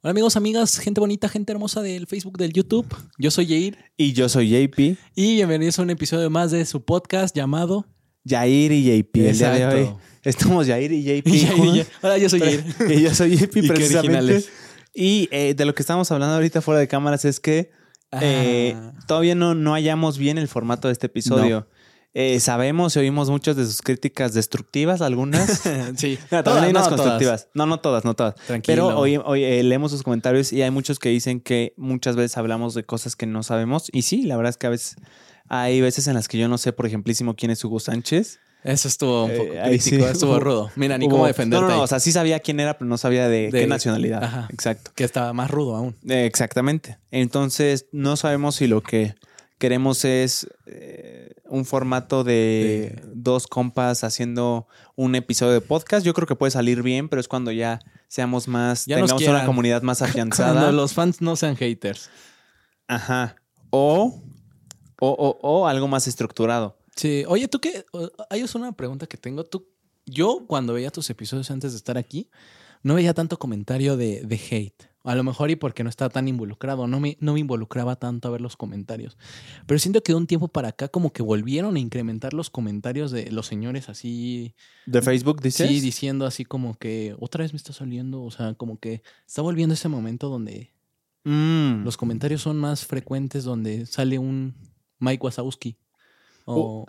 Hola amigos, amigas, gente bonita, gente hermosa del Facebook, del YouTube. Yo soy Jair Y yo soy JP. y bienvenidos a un episodio más de su podcast llamado Jair y JP. El día de hoy Exacto. estamos Jair y JP. Jair y. Hola, yo soy Jair. y yo soy JP Y precisamente. Y eh, de lo que estamos hablando ahorita fuera de cámaras es que eh, Ah. todavía no, no hallamos bien el formato de este episodio. Eh, sabemos y oímos muchas de sus críticas destructivas, algunas. sí, No, también Todas, hay unas no, todas. constructivas. No, no todas, no todas. Tranquilo. Pero hoy, hoy eh, leemos sus comentarios y hay muchos que dicen que muchas veces hablamos de cosas que no sabemos. Y sí, la verdad es que a veces hay veces en las que yo no sé, por ejemplísimo, quién es Hugo Sánchez. Eso estuvo un Eh, poco ahí crítico, sí. estuvo rudo. Mira, ni Hubo- cómo defenderte. No, no, no, o sea, sí sabía quién era, pero no sabía de, De- qué nacionalidad. Ajá. Exacto. que estaba más rudo aún. Eh, exactamente. Entonces, no sabemos si lo que queremos es eh, un formato de, dos compas haciendo un episodio de podcast. Yo creo que puede salir bien, pero es cuando ya seamos más, Ya tengamos una comunidad más Cuando afianzada. los fans no sean haters. Ajá. O, o, o, o algo más estructurado. Sí, oye, tú qué, hay una pregunta que tengo. Tú, yo cuando veía tus episodios antes de estar aquí, no veía tanto comentario de, de hate. A lo mejor y porque no estaba tan involucrado, no me, no me involucraba tanto a ver los comentarios. Pero siento que de un tiempo para acá como que volvieron a incrementar los comentarios de los señores así, ¿De Facebook dices? sí, diciendo así como que otra vez me está saliendo, o sea, como que está volviendo ese momento donde Mm. los comentarios son más frecuentes, donde sale un Mike Wazowski. O,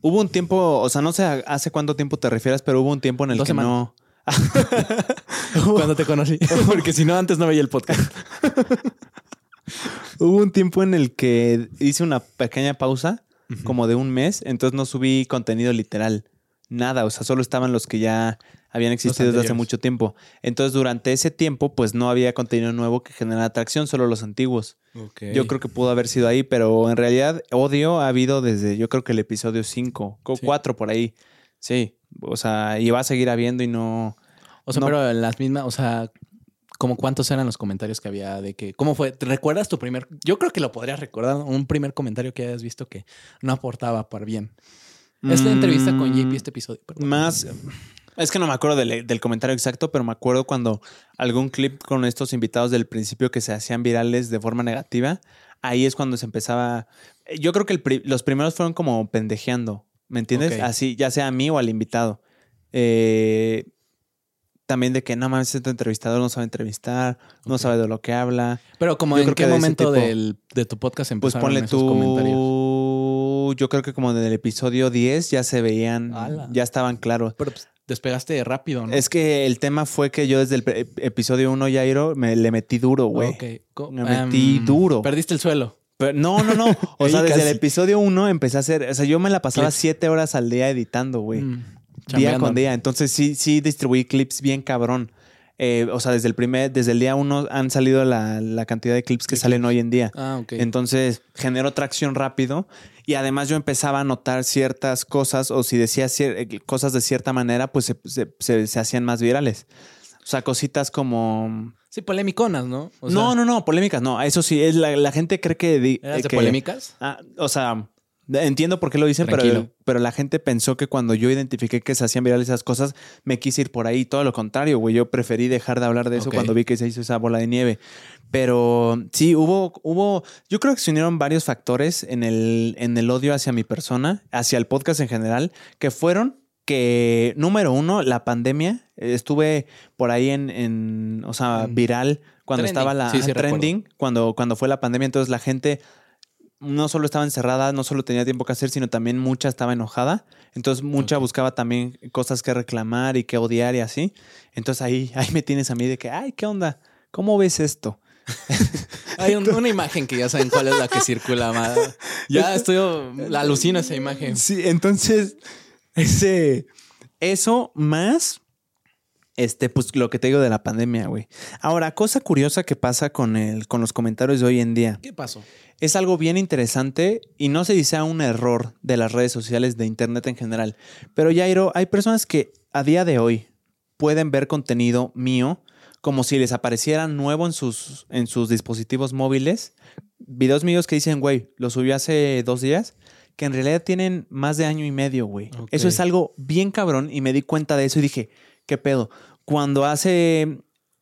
Hubo un tiempo, o sea, no sé hace cuánto tiempo te refieres, pero hubo un tiempo en el que no. cuando te conocí. Porque si no, antes no veía el podcast. Hubo un tiempo en el que hice una pequeña pausa, como de un mes, entonces no subí contenido literal. Nada, o sea, solo estaban los que ya habían existido desde hace mucho tiempo. Entonces, durante ese tiempo, pues no había contenido nuevo que generara atracción, solo los antiguos. Yo creo que pudo haber sido ahí, pero en realidad odio ha habido desde, yo creo que el episodio 5, Sí. 4 por ahí. Sí, o sea, y va a seguir habiendo y no... O sea, no. pero las mismas, o sea, como cuántos eran los comentarios que había de que, ¿cómo fue? ¿Te recuerdas tu primer? Yo creo que lo podrías recordar, un primer comentario que hayas visto que no aportaba para bien. Esta entrevista con JP, Mm, este episodio. perdón. Más. Es que no me acuerdo del, del comentario exacto, pero me acuerdo cuando algún clip con estos invitados del principio que se hacían virales de forma negativa. Ahí es cuando se empezaba. Yo creo que el los primeros fueron como pendejeando. ¿Me entiendes? Así, ya sea a mí o al invitado. Eh, también de que no mames, este entrevistador no sabe entrevistar, no sabe de lo que habla. Pero como yo en qué que de momento tipo. del, de tu podcast Pues empezaron ponle esos comentarios. tú. Yo creo que como en el episodio 10 ya se veían, Ala. ya estaban claros. Pero pues, despegaste rápido, ¿no? Es que el tema fue que yo desde el episodio 1, Jairo, me le metí duro, güey. Ok. Co- Me metí em, duro. Perdiste el suelo. Pero no, no, no. O sea, desde el episodio 1 empecé a hacer. O sea, yo me la pasaba Clips. siete horas al día editando, güey. Mm, día con día. Entonces sí, sí distribuí clips bien cabrón. Eh, o sea, desde el primer, desde el día 1 han salido la, la cantidad de clips que salen hoy en día. Ah, ok. Entonces generó tracción rápido y además yo empezaba a notar ciertas cosas o si decía eh, cosas de cierta manera, pues se, se- se- se hacían más virales. O sea, cositas como... sí, polémiconas, ¿no? O sea, no, no, no, polémicas, no. Eso sí, es la, la gente cree que... di- ¿Eras eh, de que- polémicas? Ah, o sea, entiendo por qué lo dicen, pero, pero la gente pensó que cuando yo identifiqué que se hacían virales esas cosas, me quise ir por ahí. Todo lo contrario, güey. Yo preferí dejar de hablar de eso cuando vi que se hizo esa bola de nieve. Pero sí, hubo, hubo, yo creo que se unieron varios factores en el, en el odio hacia mi persona, hacia el podcast en general, que fueron que, número uno, la pandemia. Estuve por ahí en, en o sea, Mm. viral cuando Trending. estaba la Sí, sí, trending, cuando, cuando fue la pandemia. Entonces la gente no solo estaba encerrada, no solo tenía tiempo que hacer, sino también mucha estaba enojada. Entonces mucha buscaba también cosas que reclamar y que odiar y así. Entonces ahí, ahí me tienes a mí de que, ay, ¿qué onda? ¿Cómo ves esto? Hay un- una imagen que ya saben cuál es la que circula. ma. Ya estoy, la alucino esa imagen. Sí, entonces, ese, eso más, este, pues lo que te digo de la pandemia, güey. Ahora, cosa curiosa que pasa con, el, con los comentarios de hoy en día. ¿Qué pasó? Es algo bien interesante y no si sea un error de las redes sociales de Internet en general. Pero Jairo, hay personas que a día de hoy pueden ver contenido mío como si les apareciera nuevo en sus, en sus dispositivos móviles. Videos míos que dicen, güey, lo subí hace dos días, que en realidad tienen más de año y medio, güey. Eso es algo bien cabrón y me di cuenta de eso y dije, ¿qué pedo? Cuando hace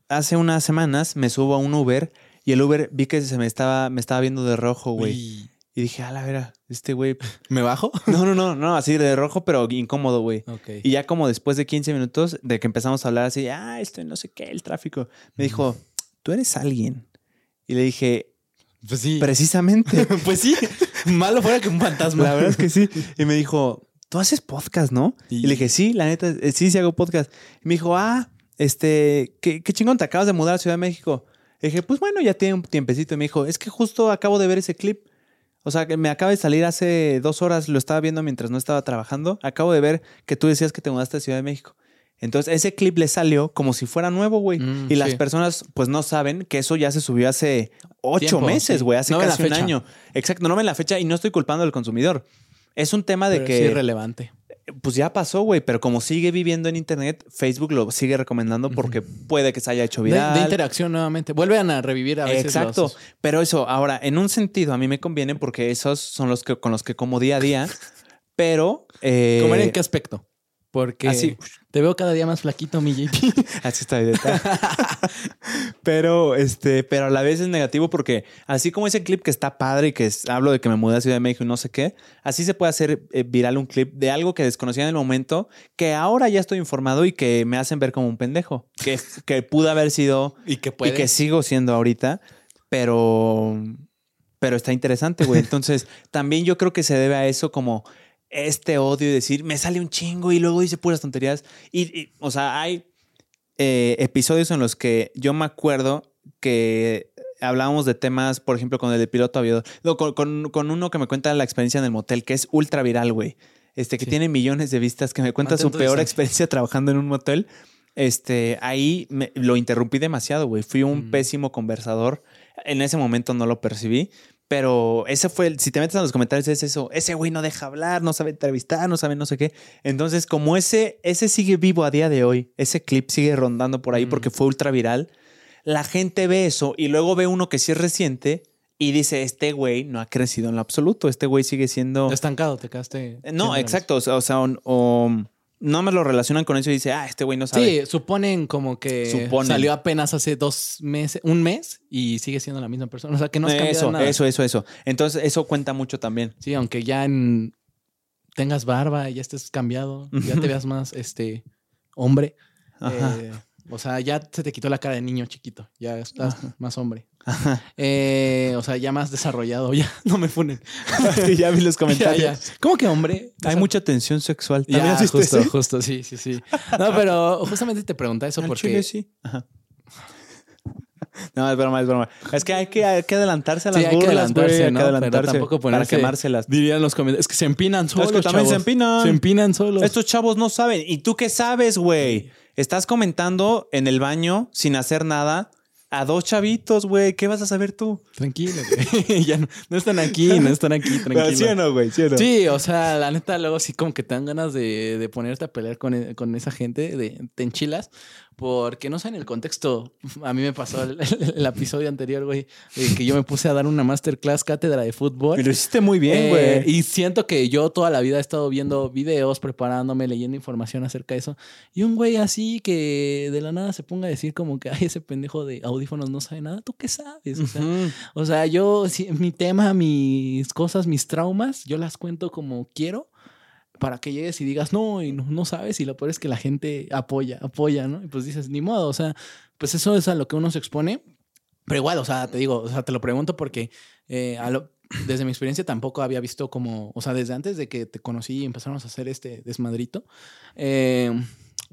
hace unas semanas me subo a un Uber y el Uber vi que se me estaba, me estaba viendo de rojo, güey. Y dije, a la vera, este güey. ¿Me bajo? No, no, no, no, así de rojo, pero incómodo, güey. Ok. Y ya como después de 15 minutos de que empezamos a hablar así, ah, esto no sé qué, el tráfico, me dijo, tú eres alguien. Y le dije, Pues sí. precisamente. pues sí. Malo fuera que un fantasma. La verdad es que sí. Y me dijo, tú haces podcast, ¿no? Y- Y le dije, sí, la neta, eh, sí, sí hago podcast. Y me dijo, ah, este, qué, qué chingón, te acabas de mudar a Ciudad de México. Le dije, pues bueno, ya tiene un tiempecito. Y me dijo, es que justo acabo de ver ese clip. O sea, que me acaba de salir hace dos horas, lo estaba viendo mientras no estaba trabajando. Acabo de ver que tú decías que te mudaste a Ciudad de México. Entonces, ese clip le salió como si fuera nuevo, güey. Mm, y las sí. personas, pues, no saben que eso ya se subió hace ocho Tiempo, meses, sí. güey. Hace No casi un año. Exacto, no ven la fecha y no estoy culpando al consumidor. Es un tema de Pero que sí es relevante. pues ya pasó, güey, pero como sigue viviendo en internet, Facebook lo sigue recomendando porque puede que se haya hecho De, viral. de interacción nuevamente. Vuelven a revivir a veces Exacto. los- Pero eso, ahora, en un sentido, a mí me conviene porque esos son los que con los que como día a día. pero. eh, ¿Comer en qué aspecto? Porque Así. te veo cada día más flaquito, mi JP. Así está pero, este, pero a la vez es negativo porque así como ese clip que está padre y que es- hablo de que me mudé a Ciudad de México y no sé qué, así se puede hacer eh, viral un clip de algo que desconocía en el momento, que ahora ya estoy informado y que me hacen ver como un pendejo, que, que pudo haber sido y que y puede. que sigo siendo ahorita, pero, pero está interesante, güey. Entonces, también yo creo que se debe a eso como este odio y decir, me sale un chingo y luego dice puras tonterías. Y, y, o sea, hay eh, episodios en los que yo me acuerdo que hablábamos de temas, por ejemplo, con el de piloto aviador, no, con, con- con uno que me cuenta la experiencia en el motel, que es ultra viral, güey. Este, que Sí. tiene millones de vistas, que me cuenta su Mantén peor experiencia trabajando en un motel. Este, ahí me- lo interrumpí demasiado, güey. Fui un Mm. pésimo conversador. En ese momento no lo percibí. Pero ese fue el, si te metes en los comentarios es eso, ese güey no deja hablar, no sabe entrevistar, no sabe no sé qué. Entonces, como ese, ese sigue vivo a día de hoy, ese clip sigue rondando por ahí Mm. porque fue ultra viral, la gente ve eso y luego ve uno que sí es reciente y dice, este güey no ha crecido en lo absoluto, este güey sigue siendo... Estancado, te quedaste. No, exacto, o sea, o sea, o- o no me lo relacionan con eso y dice, ah, este güey no sabe. Sí, suponen como que Suponen. salió apenas hace dos meses, un mes y sigue siendo la misma persona. O sea, que no has cambiado eso, nada. eso, eso, eso. Entonces, eso cuenta mucho también. Sí, aunque ya en- tengas barba y ya estés cambiado, ya te veas más este hombre. Ajá. eh, o sea, ya se te quitó la cara de niño chiquito. Ya estás más hombre. Ajá. Eh, o sea, ya más desarrollado. Ya no me funen. Ya vi los comentarios. ya. ¿Cómo que hombre? Hay mucha tensión sexual. ¿También Ya, justo, ese? justo, sí, sí, sí. No, pero justamente te pregunta eso Al porque chile sí. Ajá. No, es broma, es broma. Es que hay que, hay que adelantarse a las Sí, hay que burlas, adelantarse, hay que ¿no? Pero adelantarse tampoco para ponerse- quemárselas. dirían los comentarios, es que se empinan solos, que también se chavos. empinan. Se empinan solos. Estos chavos no saben. ¿Y tú qué sabes, güey? Estás comentando en el baño sin hacer nada a dos chavitos, güey. ¿Qué vas a saber tú? Tranquilo, güey. ya no, no están aquí, no están aquí, tranquilo. ¿Sí o no, güey? ¿Sí o no? Sí, o sea, la neta, luego sí como que te dan ganas de, de ponerte a pelear con, con esa gente, de, te enchilas, porque no sé, en el contexto, a mí me pasó el, el- el episodio anterior, güey, que yo me puse a dar una masterclass cátedra de fútbol. Lo hiciste muy bien, güey. Eh, y siento que yo toda la vida he estado viendo videos, preparándome, leyendo información acerca de eso. Y un güey así que de la nada se ponga a decir como que, ay, ese pendejo de audífonos no sabe nada. ¿Tú qué sabes? O sea, Ujú. o sea, yo, si- mi tema, mis cosas, mis traumas, yo las cuento como quiero para que llegues y digas, no, y no, no sabes. Y lo peor es que la gente apoya, apoya, ¿no? Y pues dices, ni modo, o sea, pues eso es a lo que uno se expone. Pero igual, o sea, te digo, o sea, te lo pregunto porque eh, a lo- desde mi experiencia tampoco había visto como, o sea, desde antes de que te conocí y empezamos a hacer este desmadrito, eh,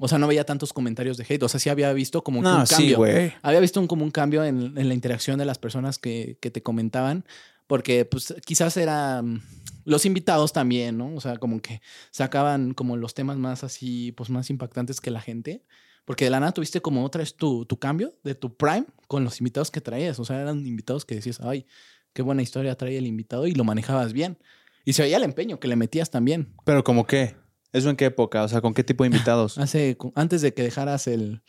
o sea, no veía tantos comentarios de hate, o sea, sí había visto como No, un sí, cambio. Había visto un, como un cambio en, en la interacción de las personas que, que te comentaban, porque pues quizás eran los invitados también, ¿no? O sea, como que sacaban como los temas más así, pues más impactantes que la gente. Porque de la nada tuviste como otra vez tu, tu cambio de tu prime con los invitados que traías. O sea, eran invitados que decías, ay, qué buena historia trae el invitado y lo manejabas bien. Y se veía el empeño que le metías también. Pero como qué? ¿Eso en qué época? O sea, ¿con qué tipo de invitados? Hace, antes de que dejaras el,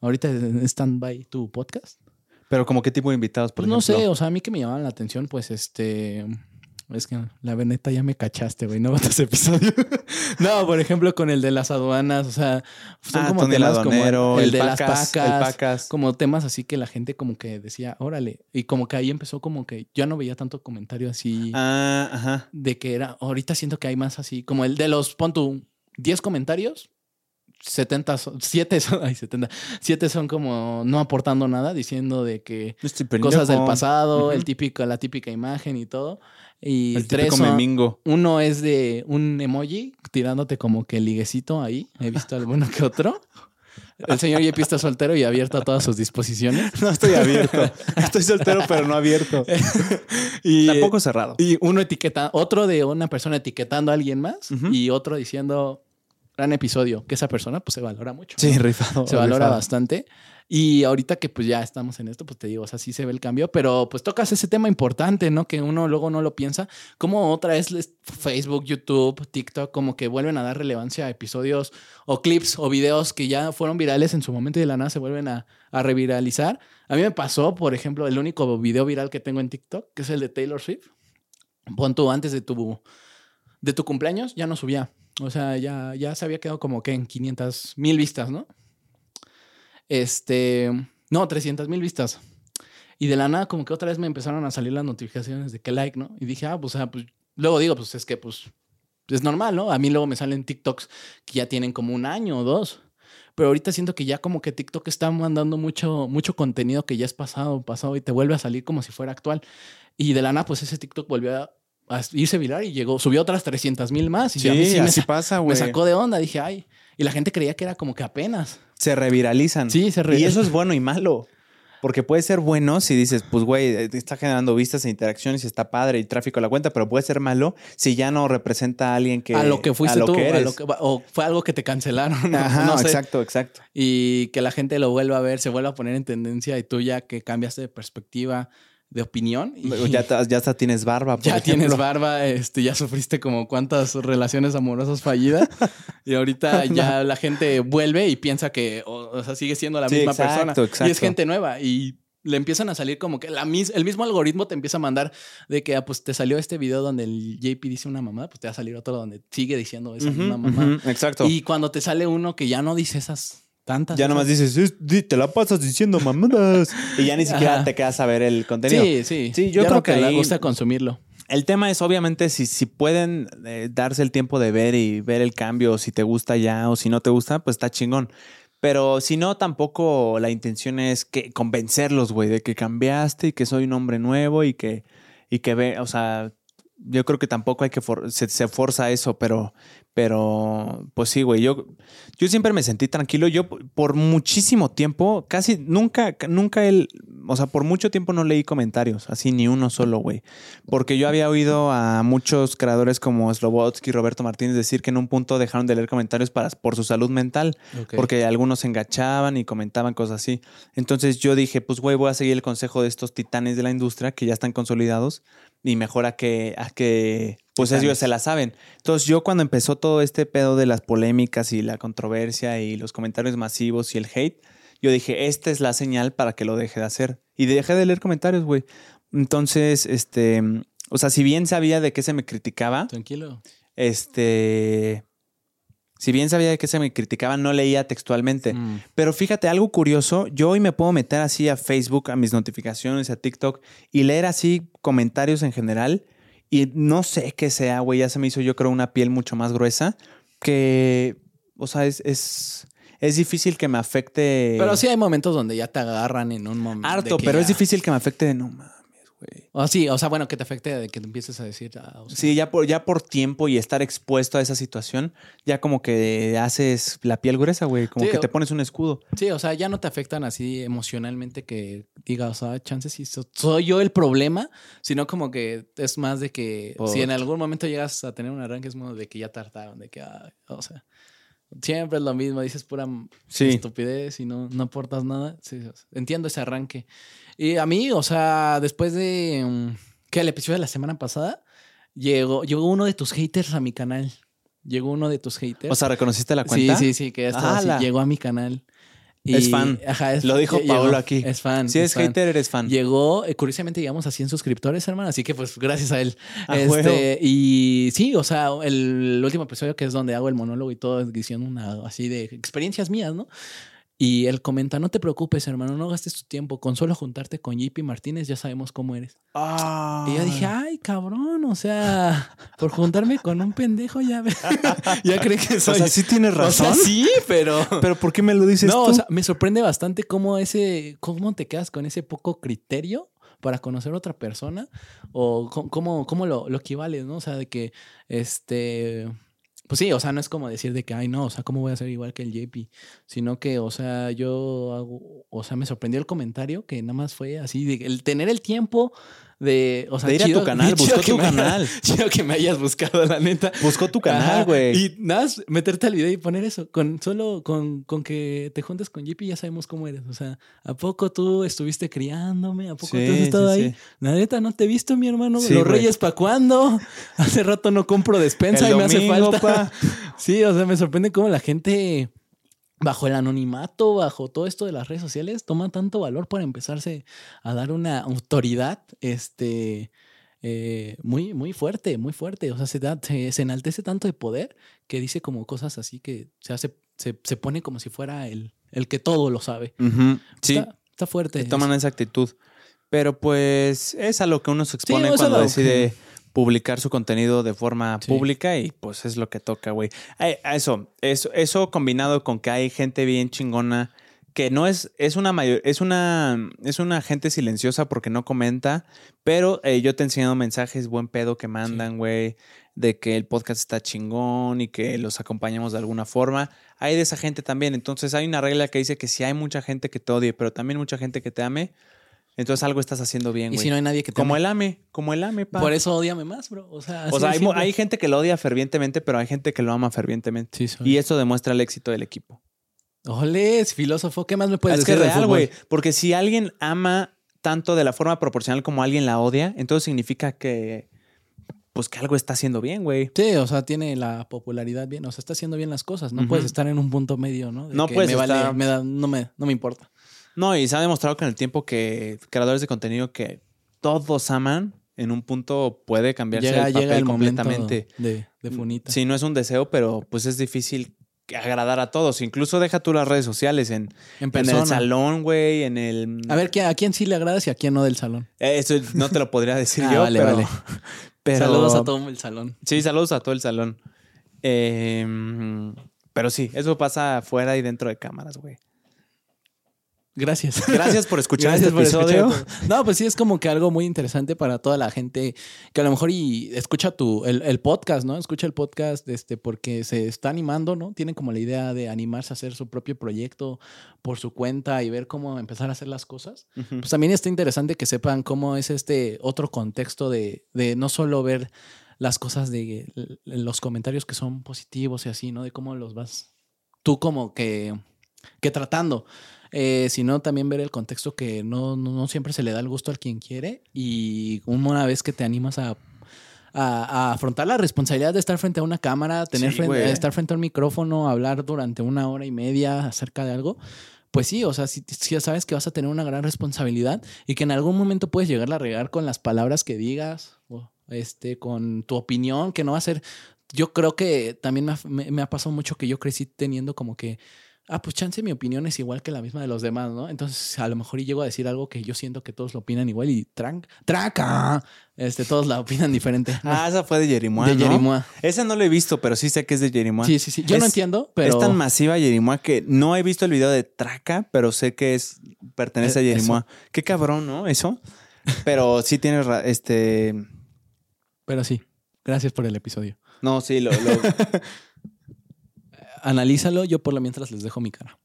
ahorita en stand-by tu podcast. Pero como qué tipo de invitados, por Pues no sé, o sea, a mí que me llamaban la atención, pues este. Es que la veneta ya me cachaste, güey. No otros episodios. no, por ejemplo, con el de las aduanas. O sea, son Ah, como temas como aduanero, el, el de las Pacas, pacas. el Pacas. Como temas así que la gente como que decía, órale. Y como que ahí empezó como que yo no veía tanto comentario así Ah, ajá. de que era. Ahorita siento que hay más así. Como el de los, pon tú, 10 comentarios. 70 son, 7 son, ay, 70, 7 son como no aportando nada, diciendo de que estoy cosas del pasado, el típico, la típica imagen y todo. Y El tres típico son, memingo. uno es de un emoji tirándote como que liguecito ahí. He visto alguno que otro. El señor Yepi está soltero y abierto a todas sus disposiciones. No estoy abierto. Estoy soltero, pero no abierto. Y, Tampoco cerrado. y uno etiqueta, otro de una persona etiquetando a alguien más y otro diciendo gran episodio, que esa persona pues se valora mucho. Sí, ¿no? rifado. se valora rifado. bastante. Y ahorita que pues ya estamos en esto, pues te digo, o sea, sí se ve el cambio, pero pues tocas ese tema importante, ¿no? Que uno luego no lo piensa. Como otra vez les- Facebook, YouTube, TikTok, como que vuelven a dar relevancia a episodios o clips o videos que ya fueron virales en su momento y de la nada se vuelven a, a reviralizar. A mí me pasó, por ejemplo, el único video viral que tengo en TikTok, que es el de Taylor Swift. Pon tú antes de tu, de tu cumpleaños, ya no subía. O sea, ya, ya se había quedado como que en 500 mil vistas, ¿no? Este, no, 300 mil vistas. Y de la nada, como que otra vez me empezaron a salir las notificaciones de que like, ¿no? Y dije, ah, pues, pues, luego digo, pues es que, pues, es normal, ¿no? A mí luego me salen TikToks que ya tienen como un año o dos. Pero ahorita siento que ya como que TikTok está mandando mucho, mucho contenido que ya es pasado, pasado y te vuelve a salir como si fuera actual. Y de la nada, pues ese TikTok volvió a irse viral y llegó, subió otras 300 mil más. Y Sí, a mí sí me, así pasa, me güey. sacó de onda. Dije, ay. Y la gente creía que era como que apenas. Se reviralizan. Sí, se Y re- eso es bueno y malo. Porque puede ser bueno si dices, pues, güey, eh, está generando vistas e interacciones y está padre y tráfico a la cuenta, pero puede ser malo si ya no representa a alguien que. a lo que fuiste a lo tú, que a lo que- o fue algo que te cancelaron. Ajá, No sé. exacto, exacto. Y que la gente lo vuelva a ver, se vuelva a poner en tendencia y tú ya que cambiaste de perspectiva, de opinión. Y Ya, ya hasta tienes barba. por ya ejemplo. tienes barba, este, ya sufriste como cuántas relaciones amorosas fallidas y ahorita ya la gente vuelve y piensa que, o, o sea, sigue siendo la Sí, misma exacto, persona. Y es exacto. gente nueva y le empiezan a salir como que la mis- el mismo algoritmo te empieza a mandar de que, ah, pues te salió este video donde el JP dice una mamada, pues te va a salir otro donde sigue diciendo esa misma mamada. exacto. Y cuando te sale uno que ya no dice esas tantas. ya nomás dices, "Es- di- te la pasas diciendo mamadas. y ya ni siquiera Ajá. te quedas a ver el contenido. Sí, sí. Sí, yo Ya creo no que ahí- gusta consumirlo. El tema es, obviamente, si, si pueden eh, darse el tiempo de ver y ver el cambio, o si te gusta ya o si no te gusta, pues está chingón. Pero si no, tampoco la intención es que convencerlos, güey, de que cambiaste y que soy un hombre nuevo y que, y que ve, o sea, yo creo que tampoco hay que, for- se, se forza eso, pero, pero, pues sí, güey, yo, yo siempre me sentí tranquilo. Yo por muchísimo tiempo, casi nunca, nunca él, o sea, por mucho tiempo no leí comentarios, así ni uno solo, güey. Porque yo había oído a muchos creadores como Slobotsky y Roberto Martínez decir que en un punto dejaron de leer comentarios para, por su salud mental, porque algunos se engachaban y comentaban cosas así. Entonces yo dije, pues güey, voy a seguir el consejo de estos titanes de la industria que ya están consolidados y mejor a que, a que pues Titanes. ellos se la saben. Entonces yo cuando empezó todo este pedo de las polémicas y la controversia y los comentarios masivos y el hate, yo dije, esta es la señal para que lo deje de hacer. Y dejé de leer comentarios, güey. Entonces, este, o sea, si bien sabía de qué se me criticaba, Tranquilo. este, si bien sabía de qué se me criticaba, no leía textualmente. Mm. Pero fíjate, algo curioso, yo hoy me puedo meter así a Facebook, a mis notificaciones, a TikTok y leer así comentarios en general y no sé qué sea, güey, ya se me hizo yo creo una piel mucho más gruesa que, o sea, es, es, es difícil que me afecte. Pero sí hay momentos donde ya te agarran en un momento. Harto, pero es difícil que me afecte de no mames, güey. O sí, o sea, bueno, que te afecte de que te empieces a decir. ah, o sea, Sí, ya por, ya por tiempo y estar expuesto a esa situación, ya como que haces la piel gruesa, güey, como Sí, que te pones un escudo. Sí, o sea, ya no te afectan así emocionalmente que digas, ah, chances si so- soy yo el problema, sino como que es más de que Por- si en algún momento llegas a tener un arranque es como de que ya tartaron, de que, ah, o sea, siempre es lo mismo, dices pura Sí. estupidez y no, no aportas nada. Sí, entiendo ese arranque. Y a mí, o sea, después de mm, que el episodio de la semana pasada, llegó, llegó uno de tus haters a mi canal. Llegó uno de tus haters. O sea, ¿reconociste la cuenta? Sí, sí, sí, que así ¡Hala! llegó a mi canal. Es fan. Ajá, es- Lo dijo llegó, Paolo aquí. Es fan. Si eres fan. hater, eres fan. Llegó, eh, curiosamente llegamos a 100 suscriptores, hermano, así que pues gracias a él. A este, y sí, o sea, el, último episodio que es donde hago el monólogo y todo, diciendo una así de experiencias mías, ¿no? Y él comenta, no te preocupes, hermano, no gastes tu tiempo, con solo juntarte con JP Martínez ya sabemos cómo eres. Ah. Y yo dije, ay, cabrón, o sea, por juntarme con un pendejo ya, ya cree que o soy... sea, sí tienes O sea, razón. sí, pero... Pero ¿por qué me lo dices No, tú? o sea, me sorprende bastante cómo ese, cómo te quedas con ese poco criterio para conocer a otra persona o cómo, cómo, cómo lo, lo equivales, ¿no? O sea, de que, este, pues sí, o sea, no es como decir de que, ay, no, o sea, ¿cómo voy a ser igual que el JP? Sino que, o sea, yo hago, o sea, me sorprendió el comentario que nada más fue así, de el tener el tiempo de, o sea, De ir a tu canal, buscó tu canal. chido que me hayas buscado, la neta. Buscó tu canal, güey. Y nada, más meterte al video y poner eso. Con, solo con, con que te juntes con JP ya sabemos cómo eres. O sea, ¿a poco tú estuviste criándome? ¿A poco Sí, tú has estado sí, ahí? sí. La neta, no te he visto, mi hermano. ¿Los reyes para cuándo? Hace rato no compro despensa El y me hace falta. pa. Sí, o sea, me sorprende cómo la gente, bajo el anonimato, bajo todo esto de las redes sociales, toma tanto valor para empezarse a dar una autoridad, este, eh, muy, muy fuerte, muy fuerte. O sea, se, da, se, se enaltece tanto de poder que dice como cosas así que se hace, se, se pone como si fuera el, el que todo lo sabe. Sí, Está, está fuerte. que toman esa actitud. Pero pues es a lo que uno se expone cuando decide publicar su contenido de forma Sí. pública y pues es lo que toca, güey. Eso, eso, eso combinado con que hay gente bien chingona que no es, es una mayor, es una, es una gente silenciosa porque no comenta, pero eh, yo te he enseñado mensajes buen pedo que mandan, güey, de que el podcast está chingón y que los acompañamos de alguna forma. Hay de esa gente también. Entonces hay una regla que dice que si hay mucha gente que te odie, pero también mucha gente que te ame, entonces algo estás haciendo bien, Y güey. si no hay nadie que te como ame. el ame, como el ame, pa. Por eso odiame más, bro. O sea, o sea, hay, hay gente que lo odia fervientemente, pero hay gente que lo ama fervientemente. Sí, soy. Y eso demuestra el éxito del equipo. Ole, es filósofo. ¿Qué más me puedes es que decir es del real, fútbol? güey. Porque si alguien ama tanto de la forma proporcional como alguien la odia, entonces significa que, pues que algo está haciendo bien, güey. Sí, o sea, tiene la popularidad bien, o sea, está haciendo bien las cosas. No puedes estar en un punto medio, ¿no? De No que puedes me vale, estar- me da- no, me, no me importa. No, y se ha demostrado con el tiempo que creadores de contenido que todos aman, en un punto puede cambiarse Llega, el papel llega el momento completamente. de, de funita. Sí, no es un deseo, pero pues es difícil agradar a todos. Incluso deja tú las redes sociales en, en el salón, güey, en el... A ver, ¿qué- ¿a quién sí le agradas y a quién no del salón? Eh, Eso no te lo podría decir Ah, yo, vale, pero, vale. pero- Saludos a todo el salón. Sí, saludos a todo el salón. Eh, pero sí, eso pasa fuera y dentro de cámaras, güey. Gracias. Gracias por escuchar Gracias este por episodio. escuchar todo. No, pues sí, es como que algo muy interesante para toda la gente que a lo mejor y escucha tu, el, el podcast, ¿no? Escucha el podcast este, porque se está animando, ¿no? Tienen como la idea de animarse a hacer su propio proyecto por su cuenta y ver cómo empezar a hacer las cosas. Pues también está interesante que sepan cómo es este otro contexto de, de no solo ver las cosas de los comentarios que son positivos y así, ¿no? De cómo los vas tú como que, que tratando, eh, sino también ver el contexto que no, no, no siempre se le da el gusto al quien quiere y una vez que te animas a... A, a afrontar la responsabilidad de estar frente a una cámara, tener Sí, frente- estar frente a un micrófono, hablar durante una hora y media acerca de algo, pues sí, o sea, si, si ya sabes que vas a tener una gran responsabilidad y que en algún momento puedes llegar a regar con las palabras que digas, o este, con tu opinión, que no va a ser. Yo creo que también me ha, me- me ha pasado mucho que yo crecí teniendo como que, ah, pues chance mi opinión es igual que la misma de los demás, ¿no? Entonces a lo mejor y llego a decir algo que yo siento que todos lo opinan igual y tran, traca, este, todos la opinan diferente. Ah, esa fue de Jerimoa, de ¿no? Jerimoa. Esa no la he visto, pero sí sé que es de Jerimoa. Sí, sí, sí. Yo no entiendo, pero. Es tan masiva Jerimoa que no he visto el video de Traca, pero sé que es pertenece a Eh, Jerimoa. Qué cabrón, ¿no? Eso. Pero sí tienes este Pero sí. Gracias por el episodio. no, sí, lo, lo- Analízalo, yo por lo mientras les dejo mi cara.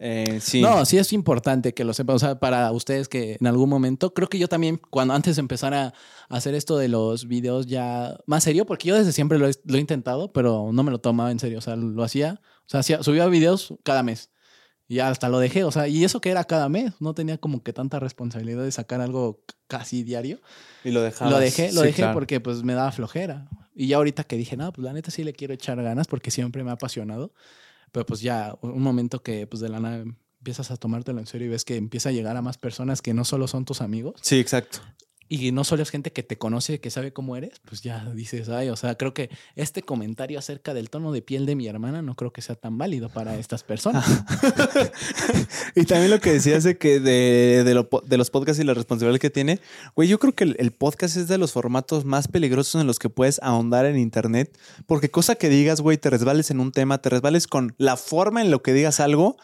eh, sí. No, sí es importante que lo sepan. O sea, para ustedes que en algún momento, creo que yo también, cuando antes de empezar a hacer esto de los videos ya más serio, porque yo desde siempre lo he, lo he intentado, pero no me lo tomaba en serio. O sea, lo hacía, o sea, hacía- subía videos cada mes. Y hasta lo dejé. O sea, y eso que era cada mes, no tenía como que tanta responsabilidad de sacar algo casi diario. y lo dejabas. Lo dejé, lo Sí, dejé claro. porque pues me daba flojera. Y ya ahorita que dije, no, pues la neta sí le quiero echar ganas porque siempre me ha apasionado. Pero pues ya un momento que pues de la nada empiezas a tomártelo en serio y ves que empieza a llegar a más personas que no solo son tus amigos Sí, exacto. Y no solo es gente que te conoce, que sabe cómo eres, pues ya dices, ay, o sea, creo que este comentario acerca del tono de piel de mi hermana no creo que sea tan válido para estas personas. y también lo que decías de que de, de, lo de los podcasts y la responsabilidad que tiene, güey, yo creo que el, el podcast es de los formatos más peligrosos en los que puedes ahondar en internet, porque cosa que digas, güey, te resbales en un tema, te resbales con la forma en lo que digas algo.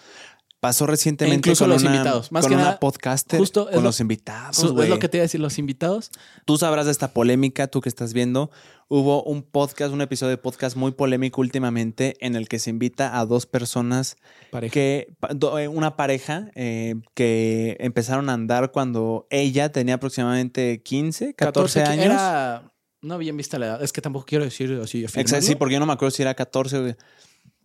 Pasó recientemente incluso con los una, invitados. Más con que una nada, podcaster, justo con lo- los invitados, güey. es lo que te iba a decir, los invitados. Tú sabrás de esta polémica, tú que estás viendo. Hubo un podcast, un episodio de podcast muy polémico últimamente en el que se invita a dos personas pareja. que eh, una pareja eh, que empezaron a andar cuando ella tenía aproximadamente 15, 14, que años. Era, no bien vista la edad. Es que tampoco quiero decir así. Exacto, sí, porque yo no me acuerdo si era 14 o-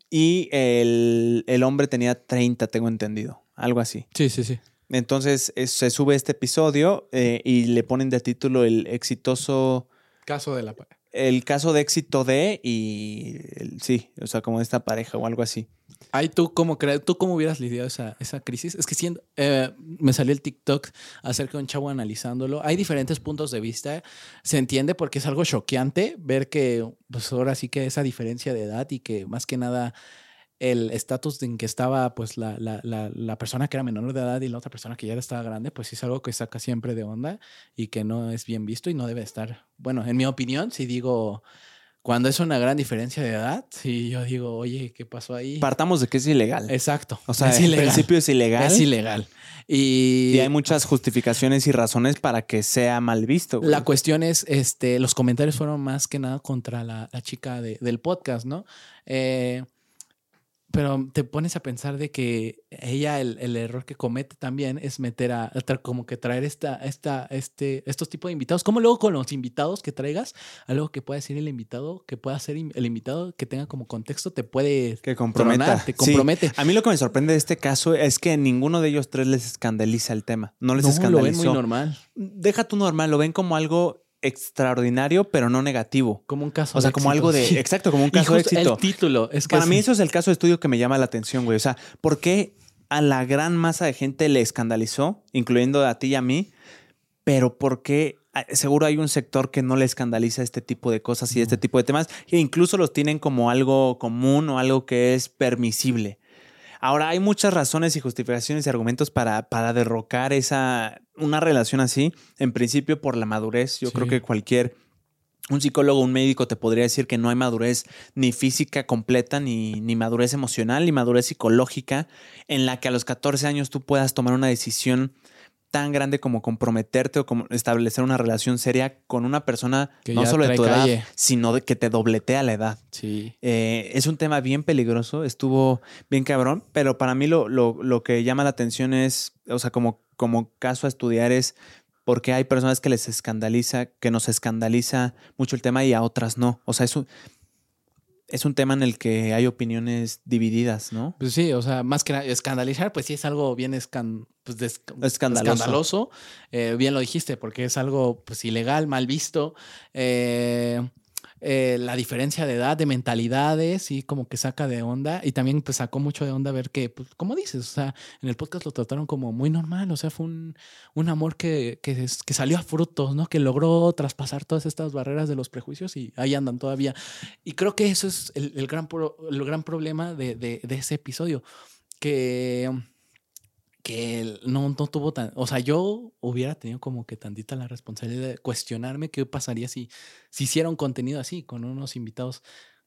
y el, el hombre tenía 30, tengo entendido, algo así. Sí, sí, sí. Entonces es- se sube este episodio eh, y le ponen de título el exitoso, Caso de la el caso de éxito de y el- sí, o sea, como esta pareja o algo así. Ay, ¿tú cómo? ¿Tú cómo hubieras lidiado esa, esa crisis? Es que siendo, eh, me salió el TikTok acerca de un chavo analizándolo. Hay diferentes puntos de vista. Se entiende porque es algo choqueante ver que, pues ahora sí que esa diferencia de edad y que más que nada el estatus en que estaba pues la, la, la, la persona que era menor de edad y la otra persona que ya estaba grande, pues es algo que saca siempre de onda y que no es bien visto y no debe estar. Bueno, en mi opinión, si digo, cuando es una gran diferencia de edad, sí yo digo, oye, ¿qué pasó ahí? Partamos de que es ilegal. Exacto. o sea, es en principio es ilegal. Es ilegal. Y, Y hay muchas justificaciones y razones para que sea mal visto. güey. la cuestión es, este, los comentarios fueron más que nada contra la, la chica de- del podcast, ¿no? Eh, pero te pones a pensar de que ella, el, el error que comete también es meter a, a tra- como que traer esta, esta, este, estos tipos de invitados. como luego con los invitados que traigas, algo que pueda decir el invitado, que pueda ser el invitado, que tenga como contexto, te puede que comprometa. tronar, te Sí. compromete. A mí lo que me sorprende de este caso es que ninguno de ellos tres les escandaliza el tema. No les no, lo escandalizó. ven muy normal, Deja tú normal, lo ven como algo extraordinario, pero no negativo. como un caso O sea, de como éxito, algo de. sí. Exacto, como un caso de éxito. El título es Para mí, sí. eso es el caso de estudio que me llama la atención, güey. O sea, ¿por qué a la gran masa de gente le escandalizó, incluyendo a ti y a mí? Pero ¿por qué? Ah, Seguro hay un sector que no le escandaliza este tipo de cosas y este tipo de temas, e incluso los tienen como algo común o algo que es permisible. Ahora, hay muchas razones y justificaciones y argumentos para, para derrocar esa, una relación así. En principio, por la madurez. Yo Sí. creo que cualquier un psicólogo, un médico te podría decir que no hay madurez ni física completa, ni, ni madurez emocional, ni madurez psicológica, en la que a los 14 años tú puedas tomar una decisión tan grande como comprometerte o como establecer una relación seria con una persona Que no solo de tu edad, sino de que te dobletea la edad. Sí. Eh, es un tema bien peligroso, estuvo bien cabrón, pero para mí lo, lo, lo que llama la atención es, o sea, como, como caso a estudiar es porque hay personas que les escandaliza, que nos escandaliza mucho el tema y a otras no. O sea, es un, es un tema en el que hay opiniones divididas, ¿no? Pues sí, o sea, más que escandalizar, pues sí es algo bien escan, pues Escandaloso. escandaloso. Eh, bien lo dijiste, porque es algo pues ilegal, mal visto. Eh, eh, la diferencia de edad, de mentalidades, sí, como que saca de onda. Y también pues sacó mucho de onda ver que, pues, como dices, o sea, en el podcast lo trataron como muy normal. O sea, fue un, un amor que, que, que salió a frutos, ¿no? Que logró traspasar todas estas barreras de los prejuicios y ahí andan todavía. Y creo que eso es el, el gran, pro- el gran problema de, de- de ese episodio. Que, no, tuvo tan. O sea, yo hubiera tenido como que tantita la responsabilidad de cuestionarme qué pasaría si, si hiciera un contenido así, con unos invitados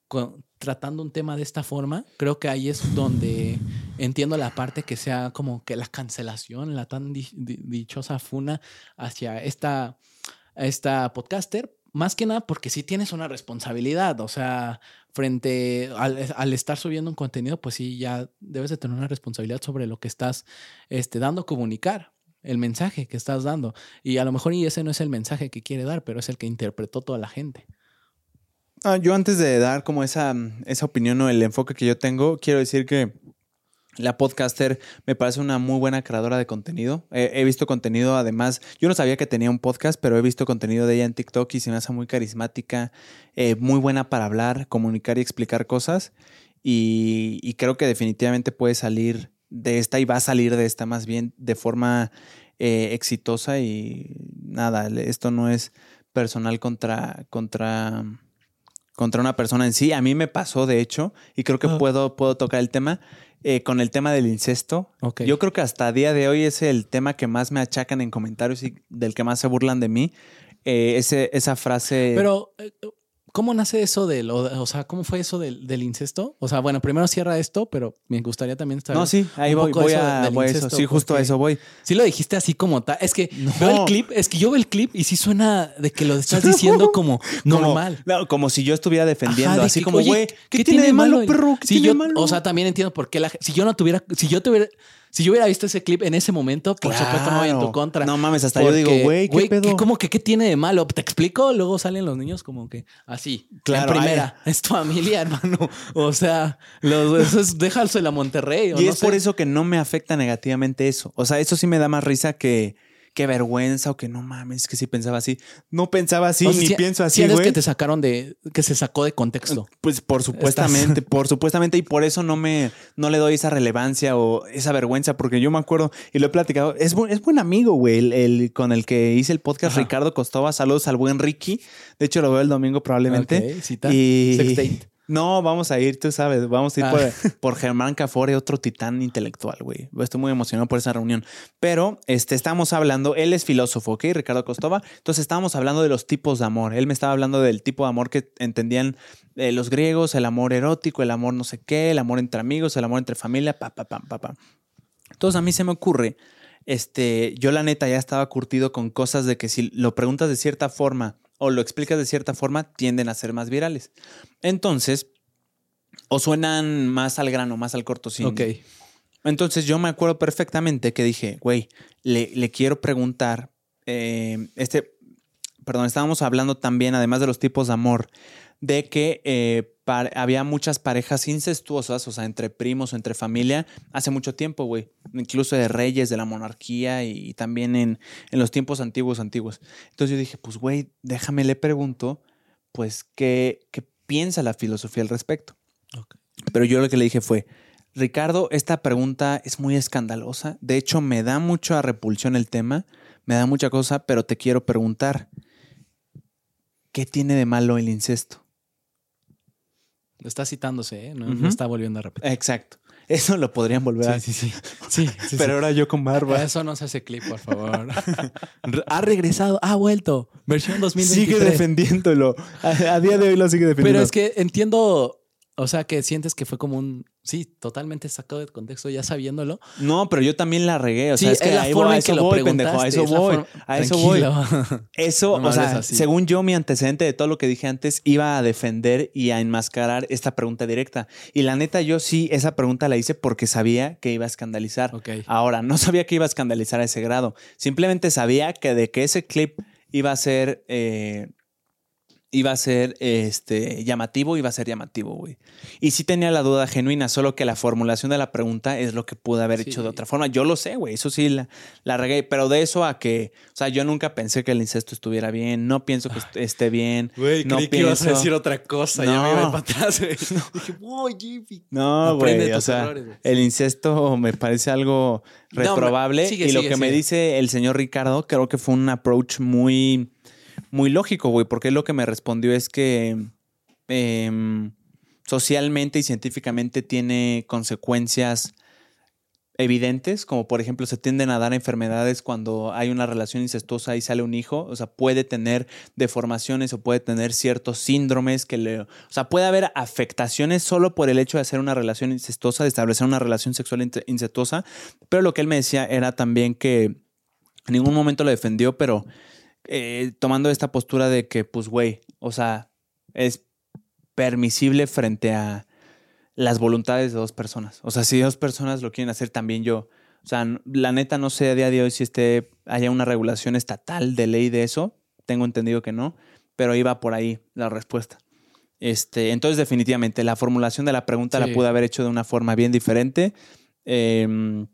con- tratando un tema de esta forma. Creo que ahí es donde entiendo la parte que sea como que la cancelación, la tan di- di- dichosa funa hacia esta, esta podcaster. Más que nada porque sí tienes una responsabilidad, o sea, frente al, al estar subiendo un contenido, pues sí, ya debes de tener una responsabilidad sobre lo que estás este, dando a comunicar, el mensaje que estás dando. Y a lo mejor y ese no es el mensaje que quiere dar, pero es el que interpretó toda la gente. Ah, yo antes de dar como esa, esa opinión o el enfoque que yo tengo, quiero decir que la podcaster me parece una muy buena creadora de contenido. Eh, he visto contenido, además, yo no sabía que tenía un podcast, pero he visto contenido de ella en TikTok y se me hace muy carismática, eh, muy buena para hablar, comunicar y explicar cosas. Y, y creo que definitivamente puede salir de esta y va a salir de esta más bien de forma eh, exitosa y nada, esto no es personal contra, contra, contra una persona en sí. A mí me pasó, de hecho, y creo que puedo, puedo tocar el tema. Eh, con el tema del incesto, yo creo que hasta a día de hoy es el tema que más me achacan en comentarios y del que más se burlan de mí. Eh, ese, esa frase. Pero, eh, ¿cómo nace eso del, o, o sea, cómo fue eso del, del incesto? O sea, bueno, primero cierra esto, pero me gustaría también estar. no, sí, ahí voy, poco voy eso a, voy a eso. Sí, justo a eso voy. Sí lo dijiste así como tal. Es que No. veo el clip, es que yo veo el clip y sí suena de que lo estás diciendo como normal. Como, no, como si yo estuviera defendiendo, Ajá, de así que, como, güey, ¿qué, tiene de malo, perro? ¿Qué Sí, tiene yo, malo? O sea, también entiendo por qué la si yo no tuviera, si yo tuviera, si yo hubiera visto ese clip en ese momento, por supuesto no voy en tu Claro. contra. No mames, hasta yo digo, güey, ¿qué pedo? ¿Cómo que qué tiene de malo? ¿Te explico? Luego salen los niños como que así. Claro, En primera. Es tu familia, hermano. O sea, los, eso es, déjalo a Monterrey. o y no es por eso que no me afecta negativamente eso. O sea, eso sí me da más risa que, que vergüenza o que no mames, que si pensaba así. No pensaba así, O sea, ni sí- pienso sí así, eres güey. que te sacaron de, que se sacó de contexto. Pues por supuestamente, por supuestamente, y por eso no me, no le doy esa relevancia o esa vergüenza, porque yo me acuerdo y lo he platicado. Es, bu- es buen amigo, güey, el, el con el que hice el podcast, Ajá. Ricardo Costova. Saludos al buen Ricky. De hecho, lo veo el domingo probablemente. Ok, cita. Y Sextate. No, vamos a ir, tú sabes, vamos a ir Ah. por, por Germán Cafore, otro titán intelectual, güey. Estoy muy emocionado por esa reunión. Pero este, estamos hablando, él es filósofo, ¿ok? Ricardo Costova. Entonces estábamos hablando de los tipos de amor. Él me estaba hablando del tipo de amor que entendían eh, los griegos, el amor erótico, el amor no sé qué, el amor entre amigos, el amor entre familia, pa, pa, pa, pa, pa. Entonces a mí se me ocurre, este, yo la neta ya estaba curtido con cosas de que si lo preguntas de cierta forma o lo explicas de cierta forma, tienden a ser más virales. Entonces, o suenan más al grano, más al corto. sin- Ok. Entonces yo me acuerdo perfectamente que dije, güey, le, le quiero preguntar, eh, este, perdón, estábamos hablando también, además de los tipos de amor, de que eh, había muchas parejas incestuosas, o sea, entre primos o entre familia, hace mucho tiempo, güey. Incluso de reyes, de la monarquía y, y también en, en los tiempos antiguos, antiguos. Entonces yo dije, pues, güey, déjame le pregunto, pues, ¿qué, qué piensa la filosofía al respecto? Pero yo lo que le dije fue, Ricardo, esta pregunta es muy escandalosa. De hecho, me da mucha repulsión el tema, me da mucha cosa, pero te quiero preguntar, ¿qué tiene de malo el incesto? Está citándose, ¿eh? No, está volviendo a repetir. Exacto. Eso lo podrían volver a... Sí, sí, sí. Sí, sí, Pero sí. ahora yo con barba. Eso no se hace clip, por favor. ha regresado, ha vuelto. Versión 2023. Sigue defendiéndolo. A, a día de hoy lo sigue defendiendo. Pero es que entiendo, o sea, que sientes que fue como un, sí, totalmente sacado de contexto ya sabiéndolo. No, pero yo también la regué. O sí, sea, es que la forma voy, a en que eso lo voy, pendejo. A eso es voy. forma- A eso voy. Eso, No o sea, así. según yo, mi antecedente de todo lo que dije antes iba a defender y a enmascarar esta pregunta directa. Y la neta, yo sí, esa pregunta la hice porque sabía que iba a escandalizar. Ok. Ahora, no sabía que iba a escandalizar a ese grado. Simplemente sabía que de que ese clip iba a ser. eh, iba a ser este, llamativo, iba a ser llamativo, güey. Y sí tenía la duda genuina, solo que la formulación de la pregunta es lo que pude haber hecho de otra forma. Yo lo sé, güey, eso sí la, la regué, pero de eso a que, o sea, yo nunca pensé que el incesto estuviera bien, no pienso que est- esté bien. Güey, no creí que ibas a pienso- decir otra cosa. Ya No. me iba para atrás, güey. Dije, uy, Jimmy. No, güey, o sea, errores, güey. el incesto me parece algo No, reprobable sigue, y lo sigue, que me dice el señor Ricardo creo que fue un approach muy, muy lógico, güey, porque lo que me respondió es que em, socialmente y científicamente tiene consecuencias evidentes, como por ejemplo se tienden a dar enfermedades cuando hay una relación incestuosa y sale un hijo, o sea, puede tener deformaciones o puede tener ciertos síndromes que le, o sea, puede haber afectaciones solo por el hecho de hacer una relación incestuosa, de establecer una relación sexual incestuosa, pero lo que él me decía era también que en ningún momento lo defendió, pero eh, tomando esta postura de que, pues, güey, o sea, es permisible frente a las voluntades de dos personas. O sea, si dos personas lo quieren hacer, también yo. O sea, la neta no sé a día de hoy si esté, haya una regulación estatal de ley de eso. Tengo entendido que no, pero iba por ahí la respuesta. Este, entonces, definitivamente, la formulación de la pregunta Sí. la pude haber hecho de una forma bien diferente. Em,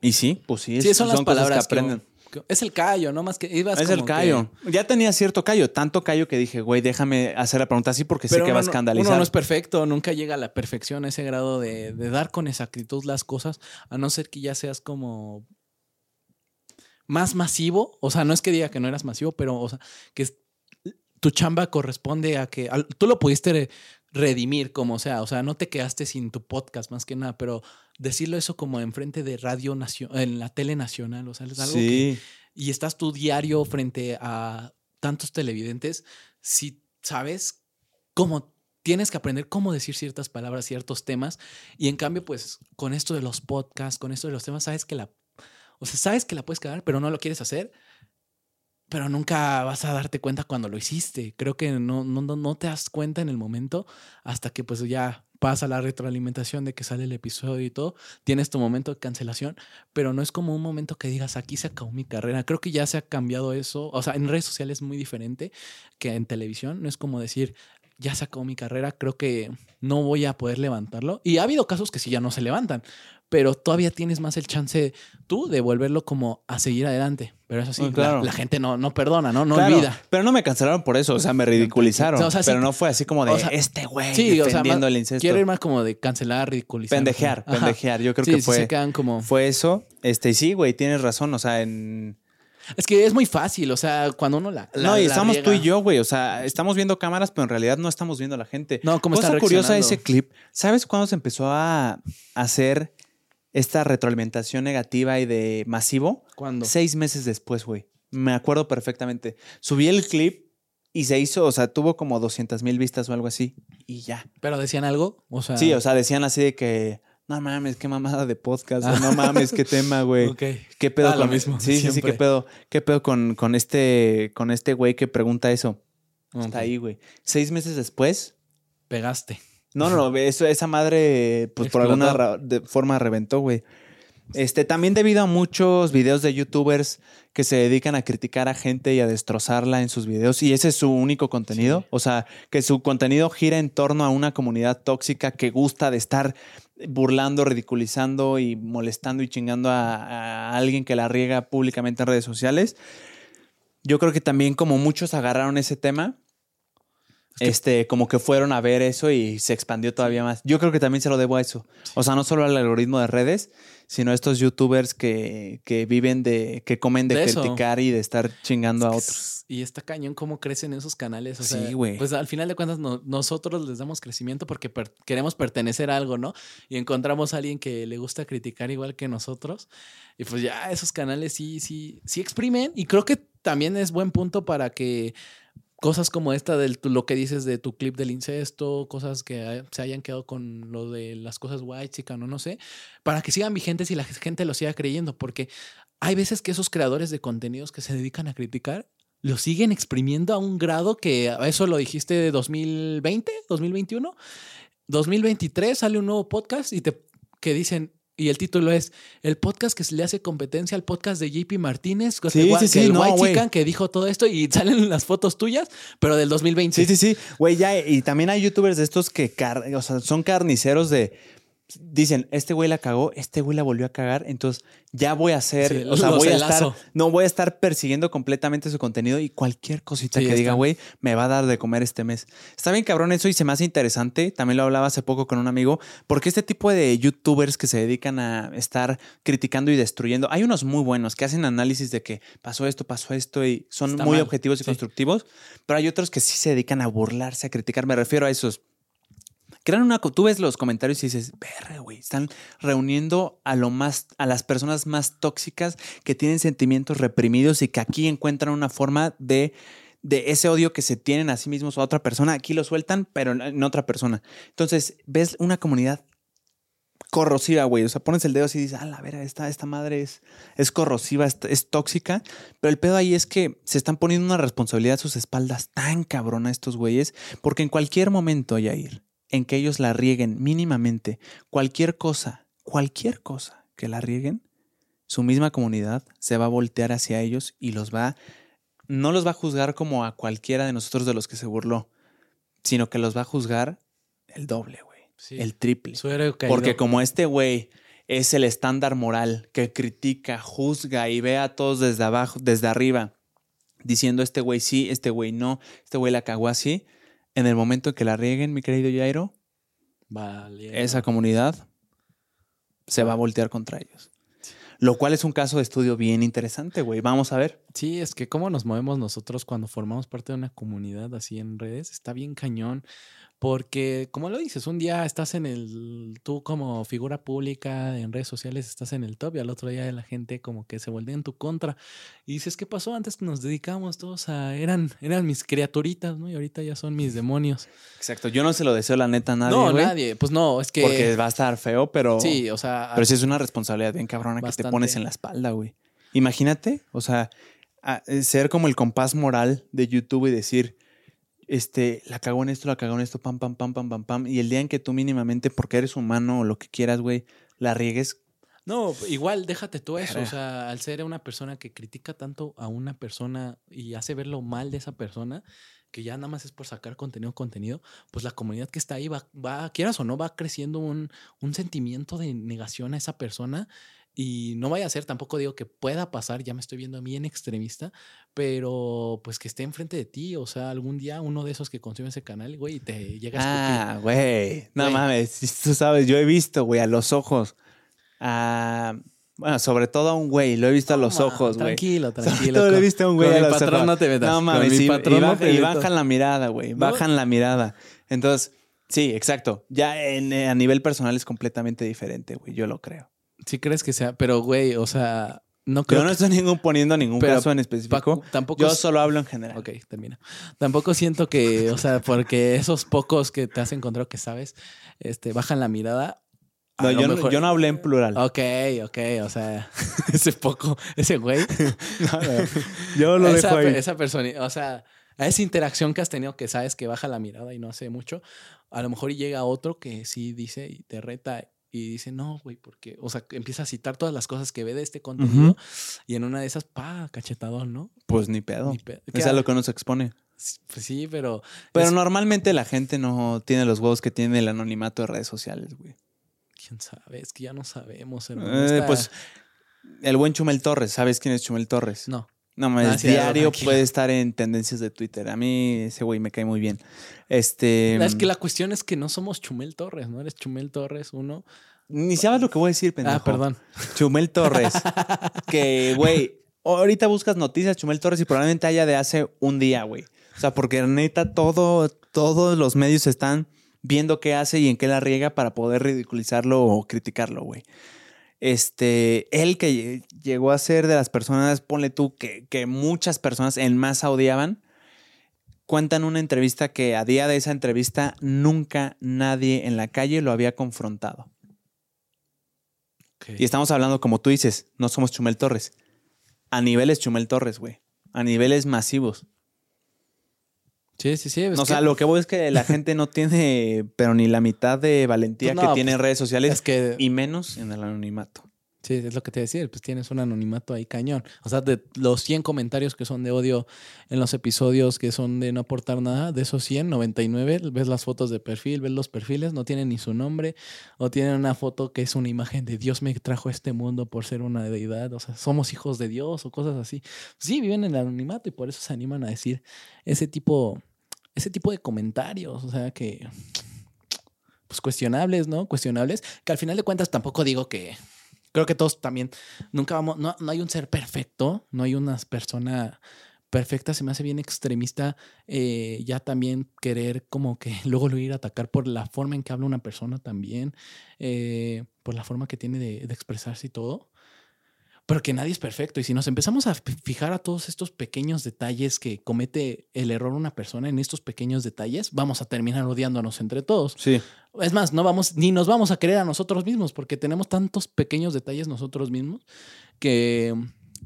y sí, pues sí, Sí, es- son las palabras que- aprenden. Es el callo, ¿no? Más que ibas Es el que- callo. Ya tenía cierto callo, tanto callo que dije, güey, déjame hacer la pregunta así porque sé Pero que va a escandalizar. Uno no es perfecto, nunca llega a la perfección, a ese grado de, de dar con exactitud las cosas, a no ser que ya seas como más masivo. O sea, no es que diga que no eras masivo, pero, o sea, que tu chamba corresponde a que tú lo pudiste redimir como sea. O sea, no te quedaste sin tu podcast más que nada, pero decirlo eso como enfrente de radio nacional, en la tele nacional, o sea, es algo que y estás tu diario frente a tantos televidentes, si sabes cómo tienes que aprender cómo decir ciertas palabras, ciertos temas, y en cambio, pues con esto de los podcasts, con esto de los temas, sabes que la, o sea, sabes que la puedes quedar, pero no lo quieres hacer, pero nunca vas a darte cuenta cuando lo hiciste. Creo que no, no, no, te das cuenta en el momento hasta que pues ya pasa la retroalimentación de que sale el episodio y todo, tienes tu momento de cancelación, pero no es como un momento que digas, aquí se acabó mi carrera. Creo que ya se ha cambiado eso. O sea, en redes sociales es muy diferente que en televisión. No es como decir, ya se acabó mi carrera, creo que no voy a poder levantarlo. Y ha habido casos que sí ya no se levantan, pero todavía tienes más el chance tú de volverlo como a seguir adelante. Pero eso sí, la- claro. la, gente no, no perdona, ¿no? No Claro, olvida. Pero no me cancelaron por eso, o sea, me ridiculizaron. O sea, sí- pero no fue así como de o sea, este güey Sí, o sea, defendiendo más- el incesto. quiero ir más como de cancelar, ridiculizar. pendejear, pendejear. Yo creo Sí, que sí fue, se quedan como... fue eso. Este, sí, güey, tienes razón. O sea, en. Es que es muy fácil, o sea, cuando uno la. la- no, y la estamos tú y yo, güey. O sea, estamos viendo cámaras, pero en realidad no estamos viendo a la gente. No, cómo está curiosa ese clip. ¿Sabes cuándo se empezó a hacer esta retroalimentación negativa y de masivo? ¿Cuándo? Seis meses después, güey. Me acuerdo perfectamente. Subí el clip y se hizo, o sea, tuvo como 200 mil vistas o algo así. Y ya. ¿Pero decían algo? O sea. Sí, o sea, decían así de que. No mames, qué mamada de podcast. o no mames, qué tema, güey. Ok. ¿Qué pedo Ah, lo con mismo, Sí, sí, sí, qué pedo. ¿Qué pedo con, con este con este güey que pregunta eso? Ok. Está ahí, güey. Seis meses después. Pegaste. No, no, no, eso, esa madre, pues por alguna de- forma reventó, güey. Este, también debido a muchos videos de youtubers que se dedican a criticar a gente y a destrozarla en sus videos, y ese es su único contenido. Sí. O sea, que su contenido gira en torno a una comunidad tóxica que gusta de estar burlando, ridiculizando y molestando y chingando a, a alguien que la riega públicamente en redes sociales. Yo creo que también como muchos agarraron ese tema, este, como que fueron a ver eso y se expandió todavía más. Yo creo que también se lo debo a eso. O sea, no solo al algoritmo de redes, sino a estos youtubers que, que viven de, que comen de, criticar y de estar chingando a otros. Y está cañón cómo crecen esos canales. O Sí, sea, güey. Pues al final de cuentas no- nosotros les damos crecimiento porque per- queremos pertenecer a algo, ¿no? Y encontramos a alguien que le gusta criticar igual que nosotros. Y pues ya esos canales sí, sí, sí exprimen. Y creo que también es buen punto para que cosas como esta de lo que dices de tu clip del incesto, cosas que se hayan quedado con lo de las cosas white, chica, no, no sé, para que sigan vigentes y la gente lo siga creyendo, porque hay veces que esos creadores de contenidos que se dedican a criticar lo siguen exprimiendo a un grado que eso lo dijiste de 2020, 2021, 2023 sale un nuevo podcast y te que dicen y el título es el podcast que se le hace competencia al podcast de JP Martínez, que Sí, sí, sí, el no, White. Chican que dijo todo esto y salen las fotos tuyas, pero del 2020. Sí, sí, sí. Güey, ya, y también hay youtubers de estos que car- o sea, son carniceros de. Dicen, este güey la cagó, este güey la volvió a cagar, entonces ya voy a hacer, Sí, o sea, voy a estar, no voy a estar persiguiendo completamente su contenido y cualquier cosita Sí, que diga, güey, me va a dar de comer este mes. Está bien cabrón eso y se me hace interesante, también lo hablaba hace poco con un amigo, porque este tipo de youtubers que se dedican a estar criticando y destruyendo, hay unos muy buenos que hacen análisis de que pasó esto, pasó esto y son Está muy mal, objetivos y sí. constructivos, pero hay otros que sí se dedican a burlarse, a criticar, me refiero a esos. Crean una, tú ves los comentarios y dices, verga, güey, están reuniendo a lo más, a las personas más tóxicas que tienen sentimientos reprimidos y que aquí encuentran una forma de, de ese odio que se tienen a sí mismos o a otra persona. Aquí lo sueltan, pero en- otra persona. Entonces, ves una comunidad corrosiva, güey. O sea, pones el dedo así y dices, ah, la vera, esta, esta madre es, es corrosiva, es, es tóxica. Pero el pedo ahí es que se están poniendo una responsabilidad a sus espaldas tan cabrona estos güeyes, porque en cualquier momento, Yair, en que ellos la rieguen mínimamente, cualquier cosa, cualquier cosa que la rieguen, su misma comunidad se va a voltear hacia ellos y los va, no los va a juzgar como a cualquiera de nosotros de los que se burló, sino que los va a juzgar el doble, güey, Sí. el triple. Porque como este güey es el estándar moral que critica, juzga y ve a todos desde abajo, desde arriba, diciendo este güey sí, este güey no, este güey la cagó así. En el momento en que la rieguen, mi querido Jairo, Vale. esa comunidad se va a voltear contra ellos. Lo cual es un caso de estudio bien interesante, güey. Vamos a ver. Sí, es que cómo nos movemos nosotros cuando formamos parte de una comunidad así en redes, está bien cañón. Porque, como lo dices, un día estás en el, tú como figura pública en redes sociales estás en el top y al otro día la gente como que se voltea en tu contra y dices, ¿qué pasó? Antes nos dedicamos todos a, eran, eran mis criaturitas, ¿no? Y ahorita ya son mis demonios. Exacto. Yo no se lo deseo la neta a nadie, no, güey, nadie, pues no, es que... Porque va a estar feo, pero... sí, o sea... Pero sí es una responsabilidad bien cabrona que te pones en la espalda, güey. Imagínate, o sea, eh, ser como el compás moral de YouTube y decir, este, la cagó en esto, la cagó en esto, pam, pam, pam, pam, pam, pam. Y el día en que tú mínimamente, porque eres humano o lo que quieras, güey, la riegues, No, igual déjate tú eso. O sea, al ser una persona que critica tanto a una persona y hace ver lo mal de esa persona, que ya nada más es por sacar contenido, contenido, pues la comunidad que está ahí va, va quieras o no, va creciendo un, un sentimiento de negación a esa persona. Y no vaya a ser, tampoco digo que pueda pasar, ya me estoy viendo bien extremista, pero pues que esté enfrente de ti, o sea, algún día uno de esos que consume ese canal, güey, te llega a ah, güey, no Güey. mames, tú sabes, yo he visto, güey, a los ojos, a, bueno, sobre todo a un güey, lo he visto a los ojos, güey. Tranquilo, Sobre tranquilo. todo lo he visto a un güey a los patrón ojos. no te metas. No mames, mi y, patrón y baja- y bajan la mirada, güey. No. Bajan la mirada. Entonces, sí, exacto. Ya en- eh, a nivel personal es completamente diferente, güey. Yo lo creo. Sí crees que sea, pero güey, o sea, no creo Yo no estoy ningún, poniendo ningún Pero, caso en específico. Tampoco Yo solo hablo en general. Ok, termina. Tampoco siento que, o sea, porque esos pocos que te has encontrado que sabes, este, bajan la mirada. No, yo, no, yo no hablé en plural. Ok, ok, o sea, ese poco, ese güey. No, no. Yo lo esa, dejo ahí. esa persona, o sea, a esa interacción que has tenido que sabes que baja la mirada y no hace mucho, a lo mejor llega otro que sí dice y te reta y dice, no, güey, porque, o sea, empieza a citar todas las cosas que ve de este contenido y en una de esas, pa, cachetadón, ¿no? Pues ni pedo. Ni Es a lo que uno se expone. Pues sí, pero. Pero es- normalmente la gente no tiene los huevos que tiene el anonimato de redes sociales, güey. quién sabe, es que ya no sabemos, hermano. Eh, pues el buen Chumel Torres. ¿Sabes quién es Chumel Torres? No. No, Ah, sí, diario tranquilo. puede estar en tendencias de Twitter. A mí ese güey me cae muy bien. Este. Es que la cuestión es que no somos Chumel Torres, ¿no? Eres Chumel Torres, uno. Ni sabes lo que voy a decir, pendejo. Ah, perdón. Chumel Torres. que, güey, ahorita buscas noticias Chumel Torres y probablemente haya de hace un día, güey. O sea, porque neta todo, todos los medios están viendo qué hace y en qué la riega para poder ridiculizarlo o criticarlo, güey. Este, él que lle- llegó a ser de las personas, ponle tú, que, que muchas personas en masa odiaban, cuentan una entrevista que a día de esa entrevista nunca nadie en la calle lo había confrontado. Y estamos hablando, como tú dices, no somos Chumel Torres. A niveles Chumel Torres, güey. A niveles masivos. Sí, sí, sí. es o sea, que- lo que voy es que la gente no tiene, pero ni la mitad de valentía Pues no, que tiene en redes sociales es que. y menos en el anonimato. Sí, es lo que te decía, pues tienes un anonimato ahí cañón. O sea, de los 100 comentarios que son de odio en los episodios que son de no aportar nada, de esos 100, 99, ves las fotos de perfil, ves los perfiles, no tienen ni su nombre, o tienen una foto que es una imagen de Dios me trajo a este mundo por ser una deidad, o sea, somos hijos de Dios o cosas así. Sí, viven en el anonimato y por eso se animan a decir ese tipo, ese tipo de comentarios, o sea, que pues cuestionables, ¿no? Cuestionables, que al final de cuentas tampoco digo que creo que todos también, nunca vamos, no, no hay un ser perfecto, no hay una persona perfecta, se me hace bien extremista eh, ya también querer como que luego lo ir a atacar por la forma en que habla una persona también, eh, por la forma que tiene de, de expresarse y todo. Pero que nadie es perfecto. Y si nos empezamos a fi- fijar a todos estos pequeños detalles que comete el error una persona en estos pequeños detalles, vamos a terminar odiándonos entre todos. Sí. Es más, no vamos, ni nos vamos a querer a nosotros mismos, porque tenemos tantos pequeños detalles nosotros mismos que,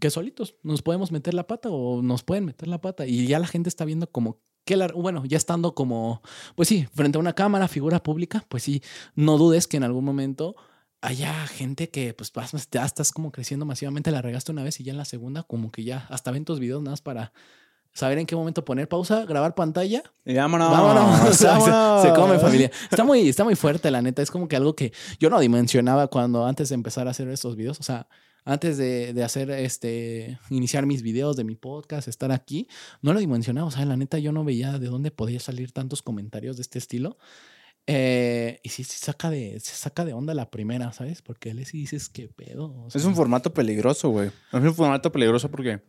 que solitos nos podemos meter la pata o nos pueden meter la pata. Y ya la gente está viendo como que la, bueno, ya estando como, pues sí, frente a una cámara, figura pública, pues sí, no dudes que en algún momento haya gente que pues vas- ya estás como creciendo masivamente, la regaste una vez y ya en la segunda como que ya hasta ven tus videos nada más para saber en qué momento poner pausa, grabar pantalla. Y vámonos. Vámonos, se- come familia. Está muy, está muy fuerte, la neta. Es como que algo que yo no dimensionaba cuando antes de empezar a hacer estos videos. O sea, antes de, de hacer este, iniciar mis videos de mi podcast, estar aquí, no lo dimensionaba. O sea, la neta, yo no veía de dónde podía salir tantos comentarios de este estilo. Eh, y sí, sí saca de, se saca de onda la primera, ¿sabes? Porque él sí dices, ¿qué pedo? O Es un formato peligroso, güey. Es un formato peligroso porque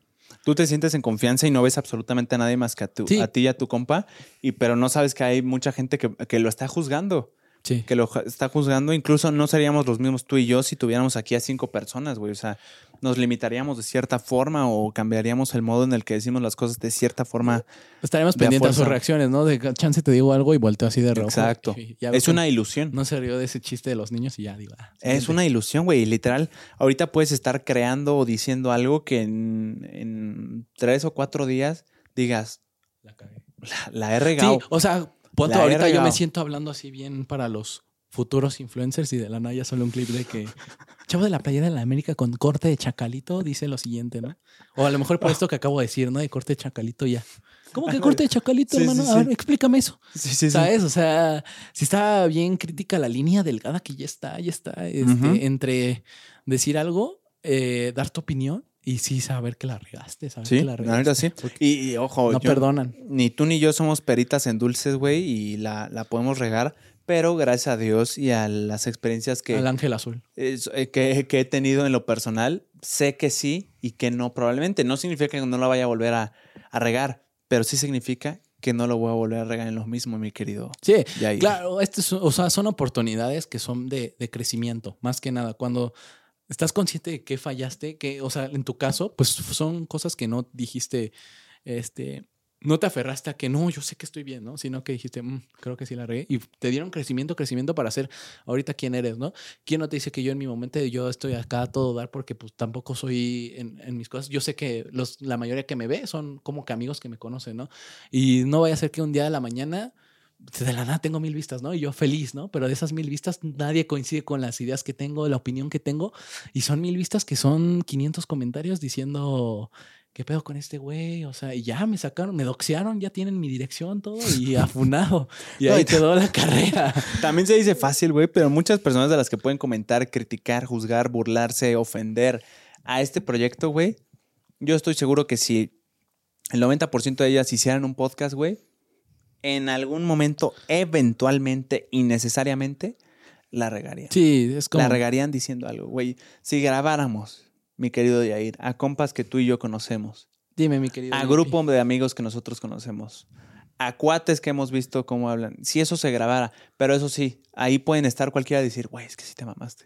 tú te sientes en confianza y no ves absolutamente a nadie más que a, tu- Sí. a ti y a tu compa, y, pero no sabes que hay mucha gente que, que lo está juzgando. Sí. Que lo está juzgando. Incluso no seríamos los mismos tú y yo si tuviéramos aquí a cinco personas, güey. O sea, nos limitaríamos de cierta forma o cambiaríamos el modo en el que decimos las cosas de cierta forma. Estaremos a pendientes a sus reacciones, ¿no? De chance te digo algo y volteo así de rojo. Exacto. Es una ilusión. No se rió de ese chiste de los niños y ya digo. ah, Es una ilusión, güey. Literal, ahorita puedes estar creando o diciendo algo que en, en tres o cuatro días digas, La cagué. la, la he regado. Sí, o sea, he ahorita yo me siento hablando así bien para los futuros influencers y de la nada ya solo un clip de que chavo de la playera de la América con corte de chacalito dice lo siguiente, ¿no? O a lo mejor por esto que acabo de decir, ¿no? De corte de chacalito ya. ¿Cómo que corte de chacalito, Sí, hermano? sí, A ver, explícame eso. Sí, sí, sí. ¿Sabes? O sea, si está bien crítica la línea delgada que ya está, ya está, este, entre decir algo, eh, dar tu opinión y sí saber que la regaste, saber Sí, que la la regaste. neta sí. Y, y, ojo, no yo- perdonan. ni tú ni yo somos peritas en dulces, güey, y la, la podemos regar, pero gracias a Dios y a las experiencias que, Al ángel azul. eh, que, que he tenido en lo personal, sé que sí y que no, probablemente. No significa que no la vaya a volver a, a regar, pero sí significa que no lo voy a volver a regar en lo mismo, mi querido. Sí, Yair. Claro, esto es- o sea, son oportunidades que son de, de crecimiento, más que nada. Cuando estás consciente de que fallaste, que, o sea, en tu caso, pues son cosas que no dijiste, este, no te aferraste a que no, yo sé que estoy bien, ¿no? Sino que dijiste, "Mm, creo que sí la regué. Y te dieron crecimiento, crecimiento para ser ahorita quién eres, ¿no? ¿Quién no te dice que yo en mi momento yo estoy acá a todo dar porque pues tampoco soy en, en mis cosas? Yo sé que los, la mayoría que me ve son como que amigos que me conocen, ¿no? Y no vaya a ser que un día de la mañana de la nada tengo mil vistas, ¿no? Y yo feliz, ¿no? Pero de esas mil vistas nadie coincide con las ideas que tengo, la opinión que tengo. Y son mil vistas que son 500 comentarios diciendo, ¿qué pedo con este güey? O sea, y ya me sacaron, me doxearon, ya tienen mi dirección, todo, y afunado. Y ahí quedó la carrera. También se dice fácil, güey, pero muchas personas de las que pueden comentar, criticar, juzgar, burlarse, ofender a este proyecto, güey, yo estoy seguro que si el 90% de ellas hicieran un podcast, güey, en algún momento, eventualmente y necesariamente, la regarían. Sí, es como... La regarían diciendo algo, güey. Si grabáramos, mi querido Yair, a compas que tú y yo conocemos, Dime, mi querido. a grupo de amigos que nosotros conocemos, a cuates que hemos visto cómo hablan, si eso se grabara, pero eso sí, ahí pueden estar cualquiera y decir, güey, es que sí te mamaste.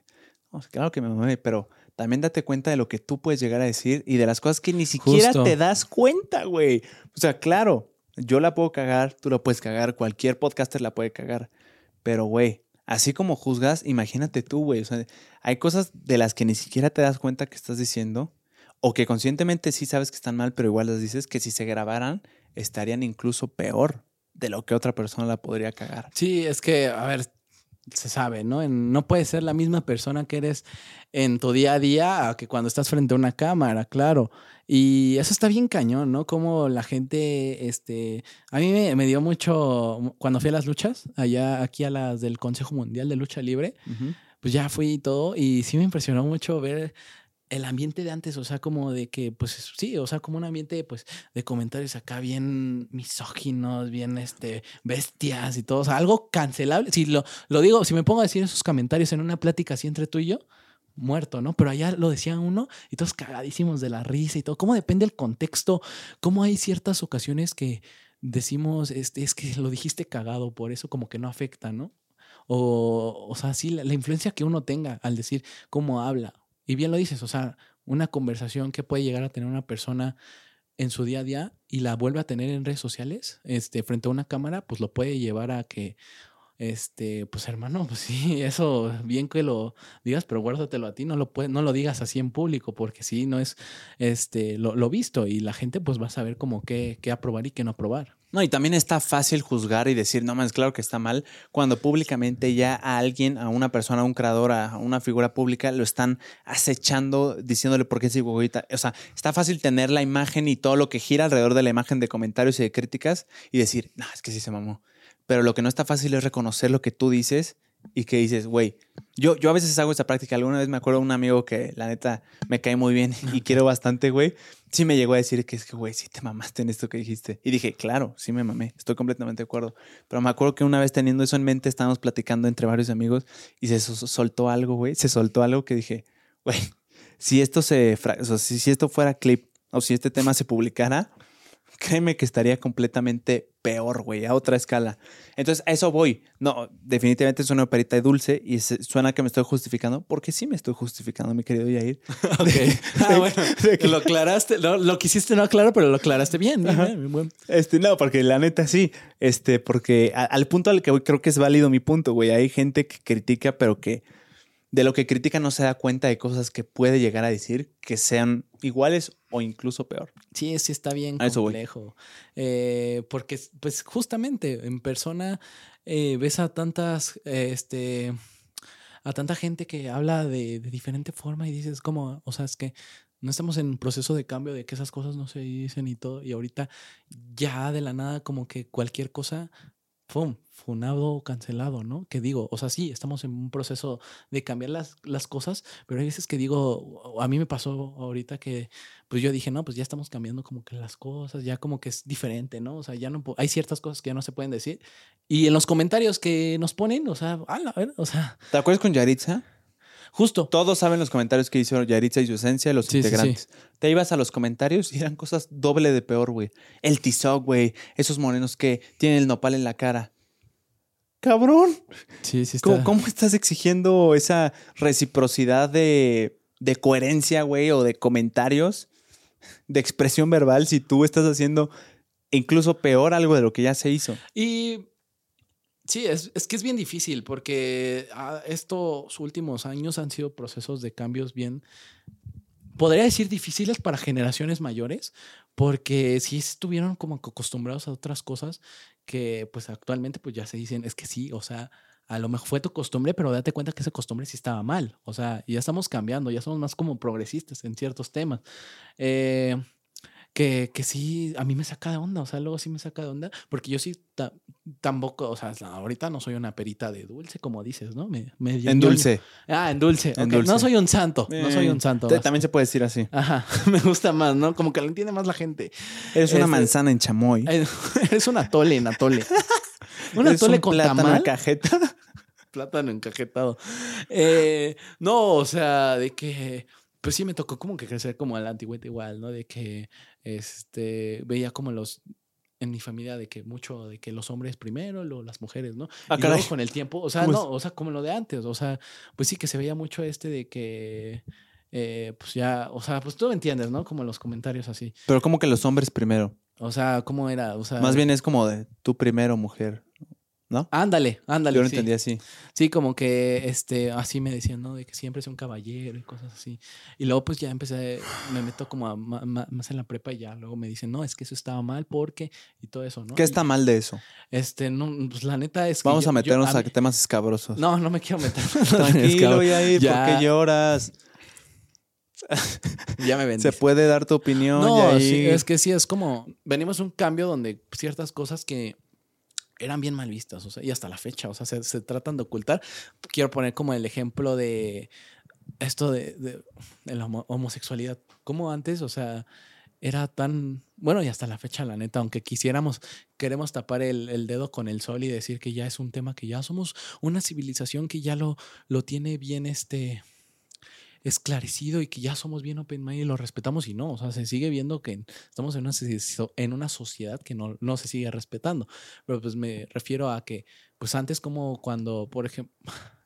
No, claro que me mamé, pero también date cuenta de lo que tú puedes llegar a decir y de las cosas que ni siquiera Justo. te das cuenta, güey. O sea, claro, yo la puedo cagar, tú la puedes cagar, cualquier podcaster la puede cagar, pero, güey, así como juzgas, imagínate tú, güey. O sea, hay cosas de las que ni siquiera te das cuenta que estás diciendo o que conscientemente sí sabes que están mal, pero igual las dices que si se grabaran estarían incluso peor de lo que otra persona la podría cagar. Sí, es que, a ver, se sabe, ¿no? En- no puedes ser la misma persona que eres en tu día a día que cuando estás frente a una cámara, claro. Y eso está bien cañón, ¿no? Como la gente, este, a mí me, me dio mucho, cuando fui a las luchas, allá, aquí a las del Consejo Mundial de Lucha Libre, pues ya fui y todo, y sí me impresionó mucho ver el ambiente de antes, o sea, como de que, pues sí, o sea, como un ambiente, pues, de comentarios acá bien misóginos, bien, este, bestias y todo, o sea, algo cancelable. Si lo, lo digo, si me pongo a decir esos comentarios en una plática así entre tú y yo, muerto, ¿no? Pero allá lo decía uno y todos cagadísimos de la risa y todo. ¿Cómo depende el contexto? ¿Cómo hay ciertas ocasiones que decimos, este, es que lo dijiste cagado, por eso como que no afecta, ¿no? O, o sea, sí, la, la influencia que uno tenga al decir cómo habla. Y bien lo dices, o sea, una conversación que puede llegar a tener una persona en su día a día y la vuelve a tener en redes sociales, este, frente a una cámara, pues lo puede llevar a que este, pues hermano, pues sí, eso bien que lo digas, pero guárdatelo a ti, no lo puedes, no lo digas así en público, porque sí, no es este lo, lo visto y la gente pues va a saber como qué, qué aprobar y qué no aprobar. No, y también está fácil juzgar y decir, no más, claro que está mal, cuando públicamente ya a alguien, a una persona, a un creador, a una figura pública, lo están acechando, diciéndole por qué es hipócrita. O sea, está fácil tener la imagen y todo lo que gira alrededor de la imagen de comentarios y de críticas y decir, no, es que sí se mamó. Pero lo que no está fácil es reconocer lo que tú dices y que dices, güey, yo, yo a veces hago esa práctica. Alguna vez me acuerdo de un amigo que la neta me cae muy bien y quiero bastante, güey. Sí me llegó a decir que es que, güey, sí te mamaste en esto que dijiste. Y dije, claro, sí me mamé, estoy completamente de acuerdo. Pero me acuerdo que una vez teniendo eso en mente, estábamos platicando entre varios amigos y se soltó algo, güey. Se soltó algo que dije, güey, si esto se, o sea, si, si esto fuera clip o si este tema se publicara, créeme que estaría completamente peor, güey, a otra escala. Entonces, a eso voy. No, definitivamente suena perita y dulce y suena que me estoy justificando, porque sí me estoy justificando, mi querido Yair. ok. ah, bueno, lo aclaraste, lo, lo quisiste no aclarar, pero lo aclaraste bien. bien, bien. Este, no, porque la neta sí, este, porque a, al punto al que voy creo que es válido mi punto, güey. Hay gente que critica, pero que de lo que critica no se da cuenta de cosas que puede llegar a decir que sean iguales o incluso peor. Sí, sí está bien complejo. Eh, porque, pues, justamente en persona eh, ves a tantas, este, a tanta gente que habla de, de, diferente forma y dices como, o sea, es que no estamos en un proceso de cambio de que esas cosas no se dicen y todo. Y ahorita ya de la nada como que cualquier cosa, ¡pum! funado cancelado, ¿no? Que digo, o sea, sí, estamos en un proceso de cambiar las, las cosas, pero hay veces que digo, a mí me pasó ahorita que, pues yo dije, no, pues ya estamos cambiando como que las cosas, ya como que es diferente, ¿no? O sea, ya no, hay ciertas cosas que ya no se pueden decir. Y en los comentarios que nos ponen, o sea, a ver, o sea. ¿Te acuerdas con Yaritza? Justo. Todos saben los comentarios que hizo Yaritza y su esencia, los sí, integrantes. Sí, sí. Te ibas a los comentarios y eran cosas doble de peor, güey. El tizoc, güey. Esos morenos que tienen el nopal en la cara cabrón. Sí, sí está. ¿Cómo, cómo estás exigiendo esa reciprocidad de, de coherencia, güey, o de comentarios, de expresión verbal, si tú estás haciendo incluso peor algo de lo que ya se hizo? Y sí, es, que es bien difícil porque ah, estos últimos años han sido procesos de cambios bien, podría decir difíciles para generaciones mayores, porque sí estuvieron como acostumbrados a otras cosas que pues actualmente pues ya se dicen, es que sí, o sea, a lo mejor fue tu costumbre, pero date cuenta que esa costumbre sí estaba mal, o sea, ya estamos cambiando, ya somos más como progresistas en ciertos temas. Eh, que, que sí, a mí me saca de onda, o sea, luego sí me saca de onda, porque yo sí tampoco, o sea, ahorita no soy una perita de dulce, como dices, ¿no? Me, me en dulce. Ah, en dulce. En okay. dulce. No soy un santo, eh, no soy un santo. También se puede decir así. Ajá, me gusta más, ¿no? Como que lo entiende más la gente. Eres una este, manzana en chamoy. Eres una tole en atole. Una atole un con plátano tamal. en cajeta. plátano encajetado. Eh, no, o sea, de que pues sí me tocó como que crecer como a la antigüedad igual, ¿no? De que este veía como los en mi familia de que mucho de que los hombres primero, luego las mujeres, ¿no? Ah, y luego con el tiempo, o sea, no, o sea, como lo de antes, o sea, pues sí que se veía mucho este de que eh, pues ya, o sea, pues tú entiendes, ¿no? Como los comentarios así. Pero como que los hombres primero. O sea, ¿cómo era? O sea, Más bien es como de tú primero, mujer. ¿No? Ándale, ándale. Yo lo sí. entendí así. Sí, como que este, así me decían, ¿no? De que siempre es un caballero y cosas así. Y luego pues ya empecé, me meto como a, ma, ma, más en la prepa y ya luego me dicen, no, es que eso estaba mal porque y todo eso, ¿no? ¿Qué está y, mal de eso? Este, no, pues la neta es que Vamos yo, a meternos yo, a, a, temas escabrosos. No, no me quiero meter. Tranquilo, Yair, ya. ¿por qué lloras? ya me vendí. Se puede dar tu opinión. No, sí, es que sí, es como, venimos a un cambio donde ciertas cosas que eran bien mal vistas, o sea, y hasta la fecha, o sea, se, se, tratan de ocultar. Quiero poner como el ejemplo de esto de, de, de la homosexualidad. Como antes, o sea, era tan, bueno, y hasta la fecha, la neta, aunque quisiéramos, queremos tapar el, el, dedo con el sol y decir que ya es un tema que ya somos una civilización que ya lo, lo tiene bien, este, esclarecido y que ya somos bien open mind y lo respetamos y no, o sea, se sigue viendo que estamos en una, en una sociedad que no, no se sigue respetando. Pero pues me refiero a que, pues antes como cuando, por ejemplo...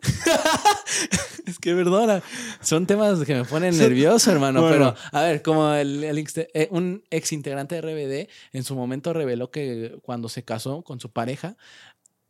es que perdona, son temas que me ponen nervioso, hermano, bueno. pero a ver, como el, el, eh, un ex integrante de RBD en su momento reveló que cuando se casó con su pareja,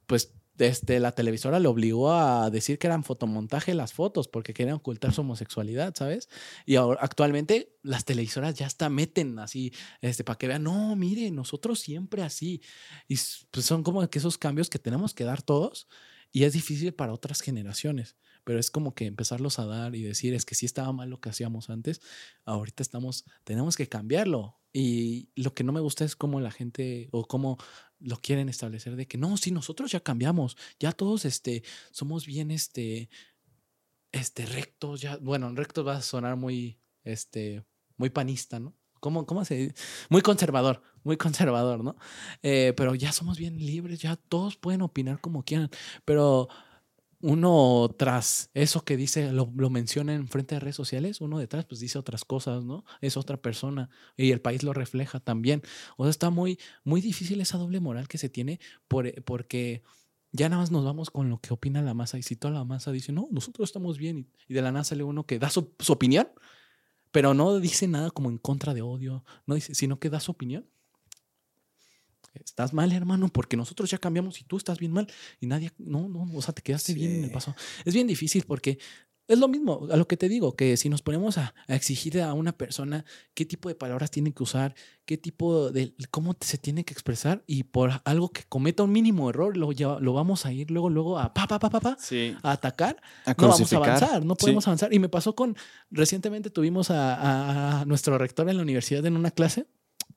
pues este, la televisora le obligó a decir que eran fotomontaje las fotos porque querían ocultar su homosexualidad, ¿sabes? Y ahora, actualmente las televisoras ya hasta meten así, este, para que vean, no, mire, nosotros siempre así. Y pues, son como que esos cambios que tenemos que dar todos y es difícil para otras generaciones, pero es como que empezarlos a dar y decir, es que sí estaba mal lo que hacíamos antes, ahorita estamos, tenemos que cambiarlo. Y lo que no me gusta es cómo la gente o cómo lo quieren establecer de que no, sí, nosotros ya cambiamos, ya todos este, somos bien este, este, rectos, ya, bueno, rectos va a sonar muy, este, muy panista, ¿no? ¿Cómo, cómo se dice? Muy conservador, muy conservador, ¿no? Eh, pero ya somos bien libres, ya todos pueden opinar como quieran, pero uno tras eso que dice, lo, lo, menciona en frente de redes sociales, uno detrás pues dice otras cosas, ¿no? Es otra persona y el país lo refleja también. O sea, está muy, muy difícil esa doble moral que se tiene por, porque ya nada más nos vamos con lo que opina la masa y si toda la masa dice, no, nosotros estamos bien y, y de la nada sale uno que da su, su, opinión, pero no dice nada como en contra de odio, no dice, sino que da su opinión estás mal, hermano, porque nosotros ya cambiamos y tú estás bien mal y nadie, no, no, o sea, te quedaste sí. bien en el paso. Es bien difícil porque es lo mismo, a lo que te digo, que si nos ponemos a, a, exigir a una persona qué tipo de palabras tiene que usar, qué tipo de, cómo se tiene que expresar y por algo que cometa un mínimo error, lo, ya, lo vamos a ir luego, luego a pa, pa, pa, pa, pa sí. a atacar, a no vamos a avanzar, no podemos sí. avanzar. Y me pasó con, recientemente tuvimos a, a nuestro rector en la universidad en una clase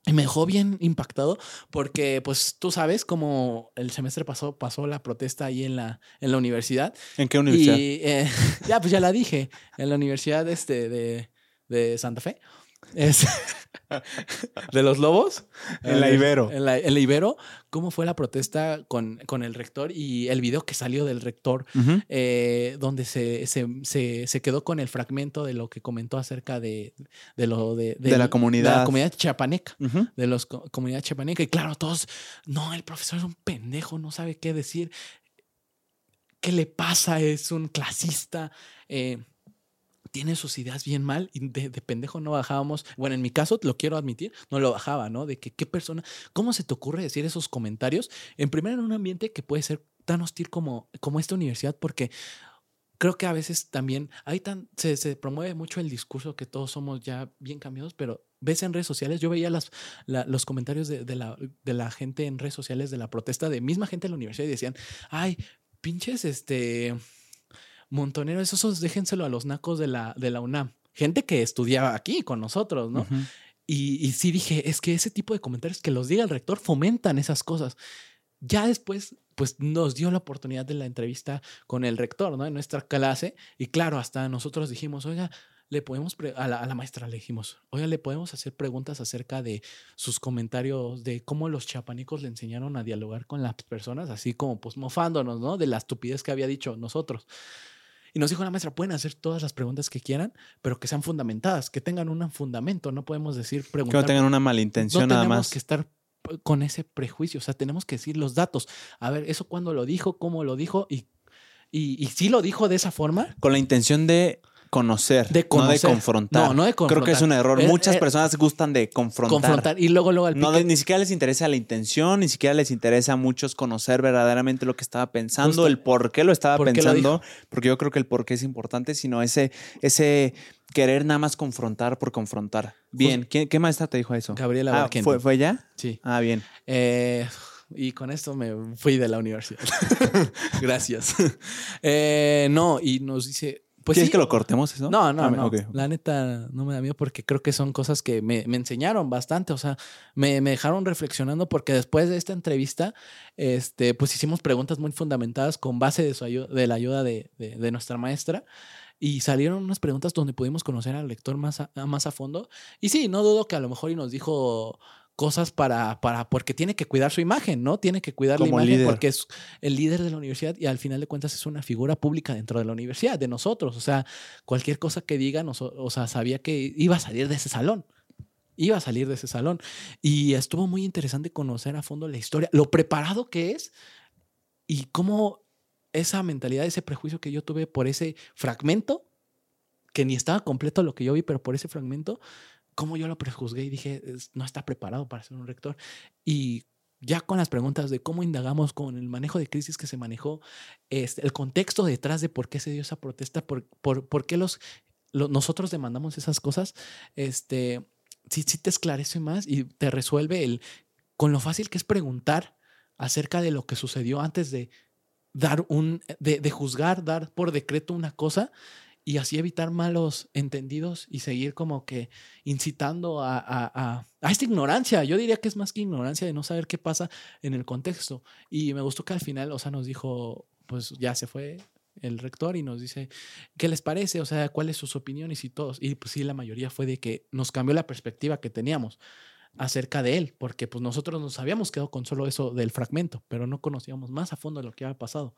y me dejó bien impactado porque, pues, tú sabes cómo el semestre pasó, pasó la protesta ahí en la, en la universidad. ¿En qué universidad? Y eh, ya, pues ya la dije, en la universidad este, de, de Santa Fe. Es de los lobos. En la Ibero. En la, en la, Ibero. ¿Cómo fue la protesta con, con, el rector y el video que salió del rector, uh -huh. eh, donde se, se, se, se, quedó con el fragmento de lo que comentó acerca de, de lo de, de, de la comunidad. De la comunidad chiapaneca. Uh -huh. De la comunidad chiapaneca. Y claro, todos, no, el profesor es un pendejo, no sabe qué decir. ¿Qué le pasa? Es un clasista. Eh, tiene sus ideas bien mal y de, de, pendejo no bajábamos. Bueno, en mi caso, lo quiero admitir, no lo bajaba, ¿no? De que qué persona, ¿cómo se te ocurre decir esos comentarios? En primer, en un ambiente que puede ser tan hostil como, como esta universidad, porque creo que a veces también hay tan, se, se promueve mucho el discurso que todos somos ya bien cambiados, pero ves en redes sociales, yo veía las, la, los comentarios de, de, la, de la gente en redes sociales de la protesta de misma gente de la universidad y decían, ay, pinches, este montoneros, esos déjenselo a los nacos de la, de la UNAM. Gente que estudiaba aquí con nosotros, ¿no? Uh -huh. y, y sí dije, es que ese tipo de comentarios que los diga el rector fomentan esas cosas. Ya después, pues nos dio la oportunidad de la entrevista con el rector, ¿no? En nuestra clase. Y claro, hasta nosotros dijimos, oiga, le podemos, a la, a la, maestra le dijimos, oiga, le podemos hacer preguntas acerca de sus comentarios, de cómo los chapanicos le enseñaron a dialogar con las personas, así como pues mofándonos, ¿no? De la estupidez que había dicho nosotros. Y nos dijo la maestra, pueden hacer todas las preguntas que quieran, pero que sean fundamentadas, que tengan un fundamento. No podemos decir preguntar. Que no tengan una mala intención no nada más. Tenemos que estar con ese prejuicio, o sea, tenemos que decir los datos. A ver, eso cuándo lo dijo, cómo lo dijo y, y, y sí lo dijo de esa forma. Con la intención de conocer, de conocer, no de confrontar. No, no de confrontar. Creo que es un error. Eh, Muchas eh, personas gustan de confrontar. Confrontar y luego, luego al no, ni siquiera les interesa la intención, ni siquiera les interesa a muchos conocer verdaderamente lo que estaba pensando, Justo. el por qué lo estaba ¿Por pensando, lo porque yo creo que el por qué es importante, sino ese, ese querer nada más confrontar por confrontar. Bien, ¿Qué, ¿qué, maestra te dijo eso? Gabriela ah, ¿fue, ¿Fue ella? Sí. Ah, bien. Eh, y con esto me fui de la universidad. Gracias. Eh, no, y nos dice, pues ¿Quieres sí. que lo cortemos eso? No, no, ah, no. Okay. La neta no me da miedo porque creo que son cosas que me, me enseñaron bastante. O sea, me, me, dejaron reflexionando porque después de esta entrevista, este, pues hicimos preguntas muy fundamentadas con base de, su ayuda, de la ayuda de, de, de nuestra maestra. Y salieron unas preguntas donde pudimos conocer al lector más a, más a fondo. Y sí, no dudo que a lo mejor y nos dijo cosas para, para, porque tiene que cuidar su imagen, ¿no? Tiene que cuidar Como la imagen líder. porque es el líder de la universidad y al final de cuentas es una figura pública dentro de la universidad, de nosotros. O sea, cualquier cosa que diga, nos, o sea, sabía que iba a salir de ese salón. Iba a salir de ese salón. Y estuvo muy interesante conocer a fondo la historia, lo preparado que es y cómo esa mentalidad, ese prejuicio que yo tuve por ese fragmento, que ni estaba completo lo que yo vi, pero por ese fragmento, cómo yo lo prejuzgué y dije, no está preparado para ser un rector. Y ya con las preguntas de cómo indagamos con el manejo de crisis que se manejó, este, el contexto detrás de por qué se dio esa protesta, por, por, por qué los, nosotros demandamos esas cosas, este, sí, sí te esclarece más y te resuelve el, con lo fácil que es preguntar acerca de lo que sucedió antes de dar un, de, de juzgar, dar por decreto una cosa y así evitar malos entendidos y seguir como que incitando a, a, esta ignorancia. Yo diría que es más que ignorancia de no saber qué pasa en el contexto. Y me gustó que al final, o sea, nos dijo, pues ya se fue el rector y nos dice, ¿qué les parece? O sea, ¿cuáles sus opiniones y todos? Y pues sí, la mayoría fue de que nos cambió la perspectiva que teníamos acerca de él, porque pues nosotros nos habíamos quedado con solo eso del fragmento, pero no conocíamos más a fondo lo que había pasado.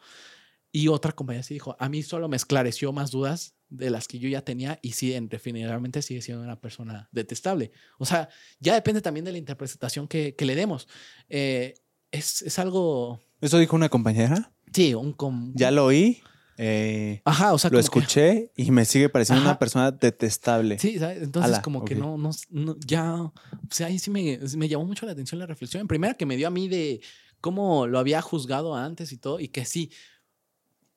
Y otra compañía sí dijo, a mí solo me esclareció más dudas de las que yo ya tenía y sí, definitivamente sigue siendo una persona detestable. O sea, ya depende también de la interpretación que, que le demos. Eh, es, es, algo... ¿Eso dijo una compañera? Sí, un... ya lo oí. Eh, Ajá, o sea, lo escuché y me sigue pareciendo una persona detestable. Sí, entonces como que no, no, ya, o sea, ahí sí me, me llamó mucho la atención la reflexión. En primera que me dio a mí de cómo lo había juzgado antes y todo, y que sí,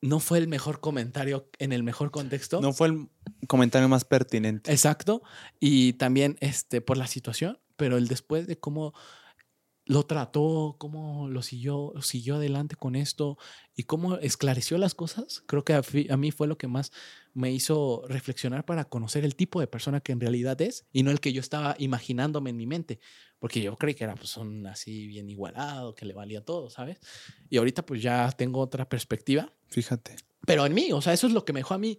no fue el mejor comentario en el mejor contexto. No fue el comentario más pertinente. Exacto. Y también este, por la situación, pero el después de cómo lo trató, cómo lo siguió, siguió adelante con esto y cómo esclareció las cosas, creo que a, mí fue lo que más me hizo reflexionar para conocer el tipo de persona que en realidad es y no el que yo estaba imaginándome en mi mente, porque yo creí que era pues un así bien igualado, que le valía todo, ¿sabes? Y ahorita pues ya tengo otra perspectiva. Fíjate. Pero en mí, o sea, eso es lo que me dejó a mí.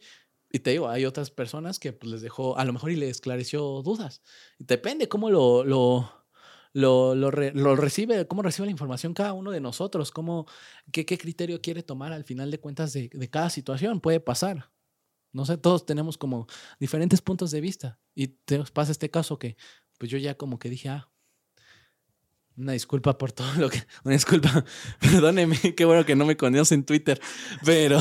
Y te digo, hay otras personas que pues les dejó, a lo mejor y le esclareció dudas. Depende cómo lo, lo lo, lo, recibe, cómo recibe la información cada uno de nosotros, cómo, qué, qué criterio quiere tomar al final de cuentas de, de, cada situación. Puede pasar. No sé, todos tenemos como diferentes puntos de vista. Y te pasa este caso que, pues yo ya como que dije, ah, una disculpa por todo lo que. Una disculpa. Perdóneme, qué bueno que no me conoce en Twitter. Pero.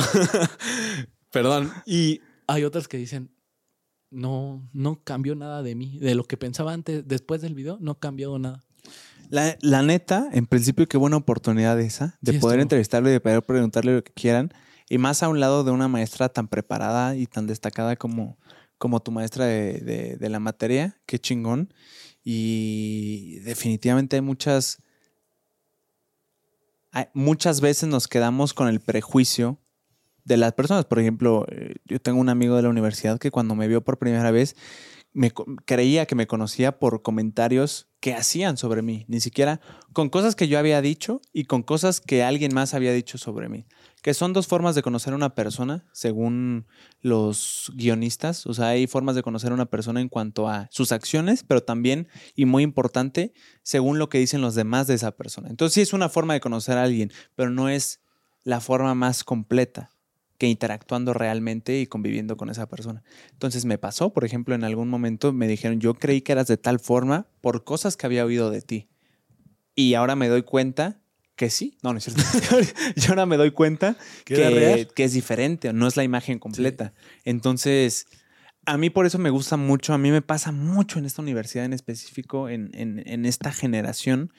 perdón. Y hay otras que dicen. No, no cambió nada de mí. De lo que pensaba antes, después del video, no cambió nada. La, neta, en principio, qué buena oportunidad esa de poder entrevistarlo y de poder preguntarle lo que quieran. Y más a un lado de una maestra tan preparada y tan destacada como, como tu maestra de, de, la materia. Qué chingón. Y definitivamente hay muchas. Hay, muchas veces nos quedamos con el prejuicio de las personas. Por ejemplo, eh, yo tengo un amigo de la universidad que cuando me vio por primera vez me creía que me conocía por comentarios que hacían sobre mí, ni siquiera con cosas que yo había dicho y con cosas que alguien más había dicho sobre mí, que son dos formas de conocer a una persona según los guionistas, o sea, hay formas de conocer a una persona en cuanto a sus acciones, pero también, y muy importante, según lo que dicen los demás de esa persona. Entonces sí es una forma de conocer a alguien, pero no es la forma más completa que interactuando realmente y conviviendo con esa persona. Entonces me pasó, por ejemplo, en algún momento me dijeron, yo creí que eras de tal forma por cosas que había oído de ti. Y ahora me doy cuenta que sí, no, no es cierto. yo ahora me doy cuenta que, que, es diferente, no es la imagen completa. Entonces, a mí por eso me gusta mucho, a mí me pasa mucho en esta universidad en específico, en, en, esta generación,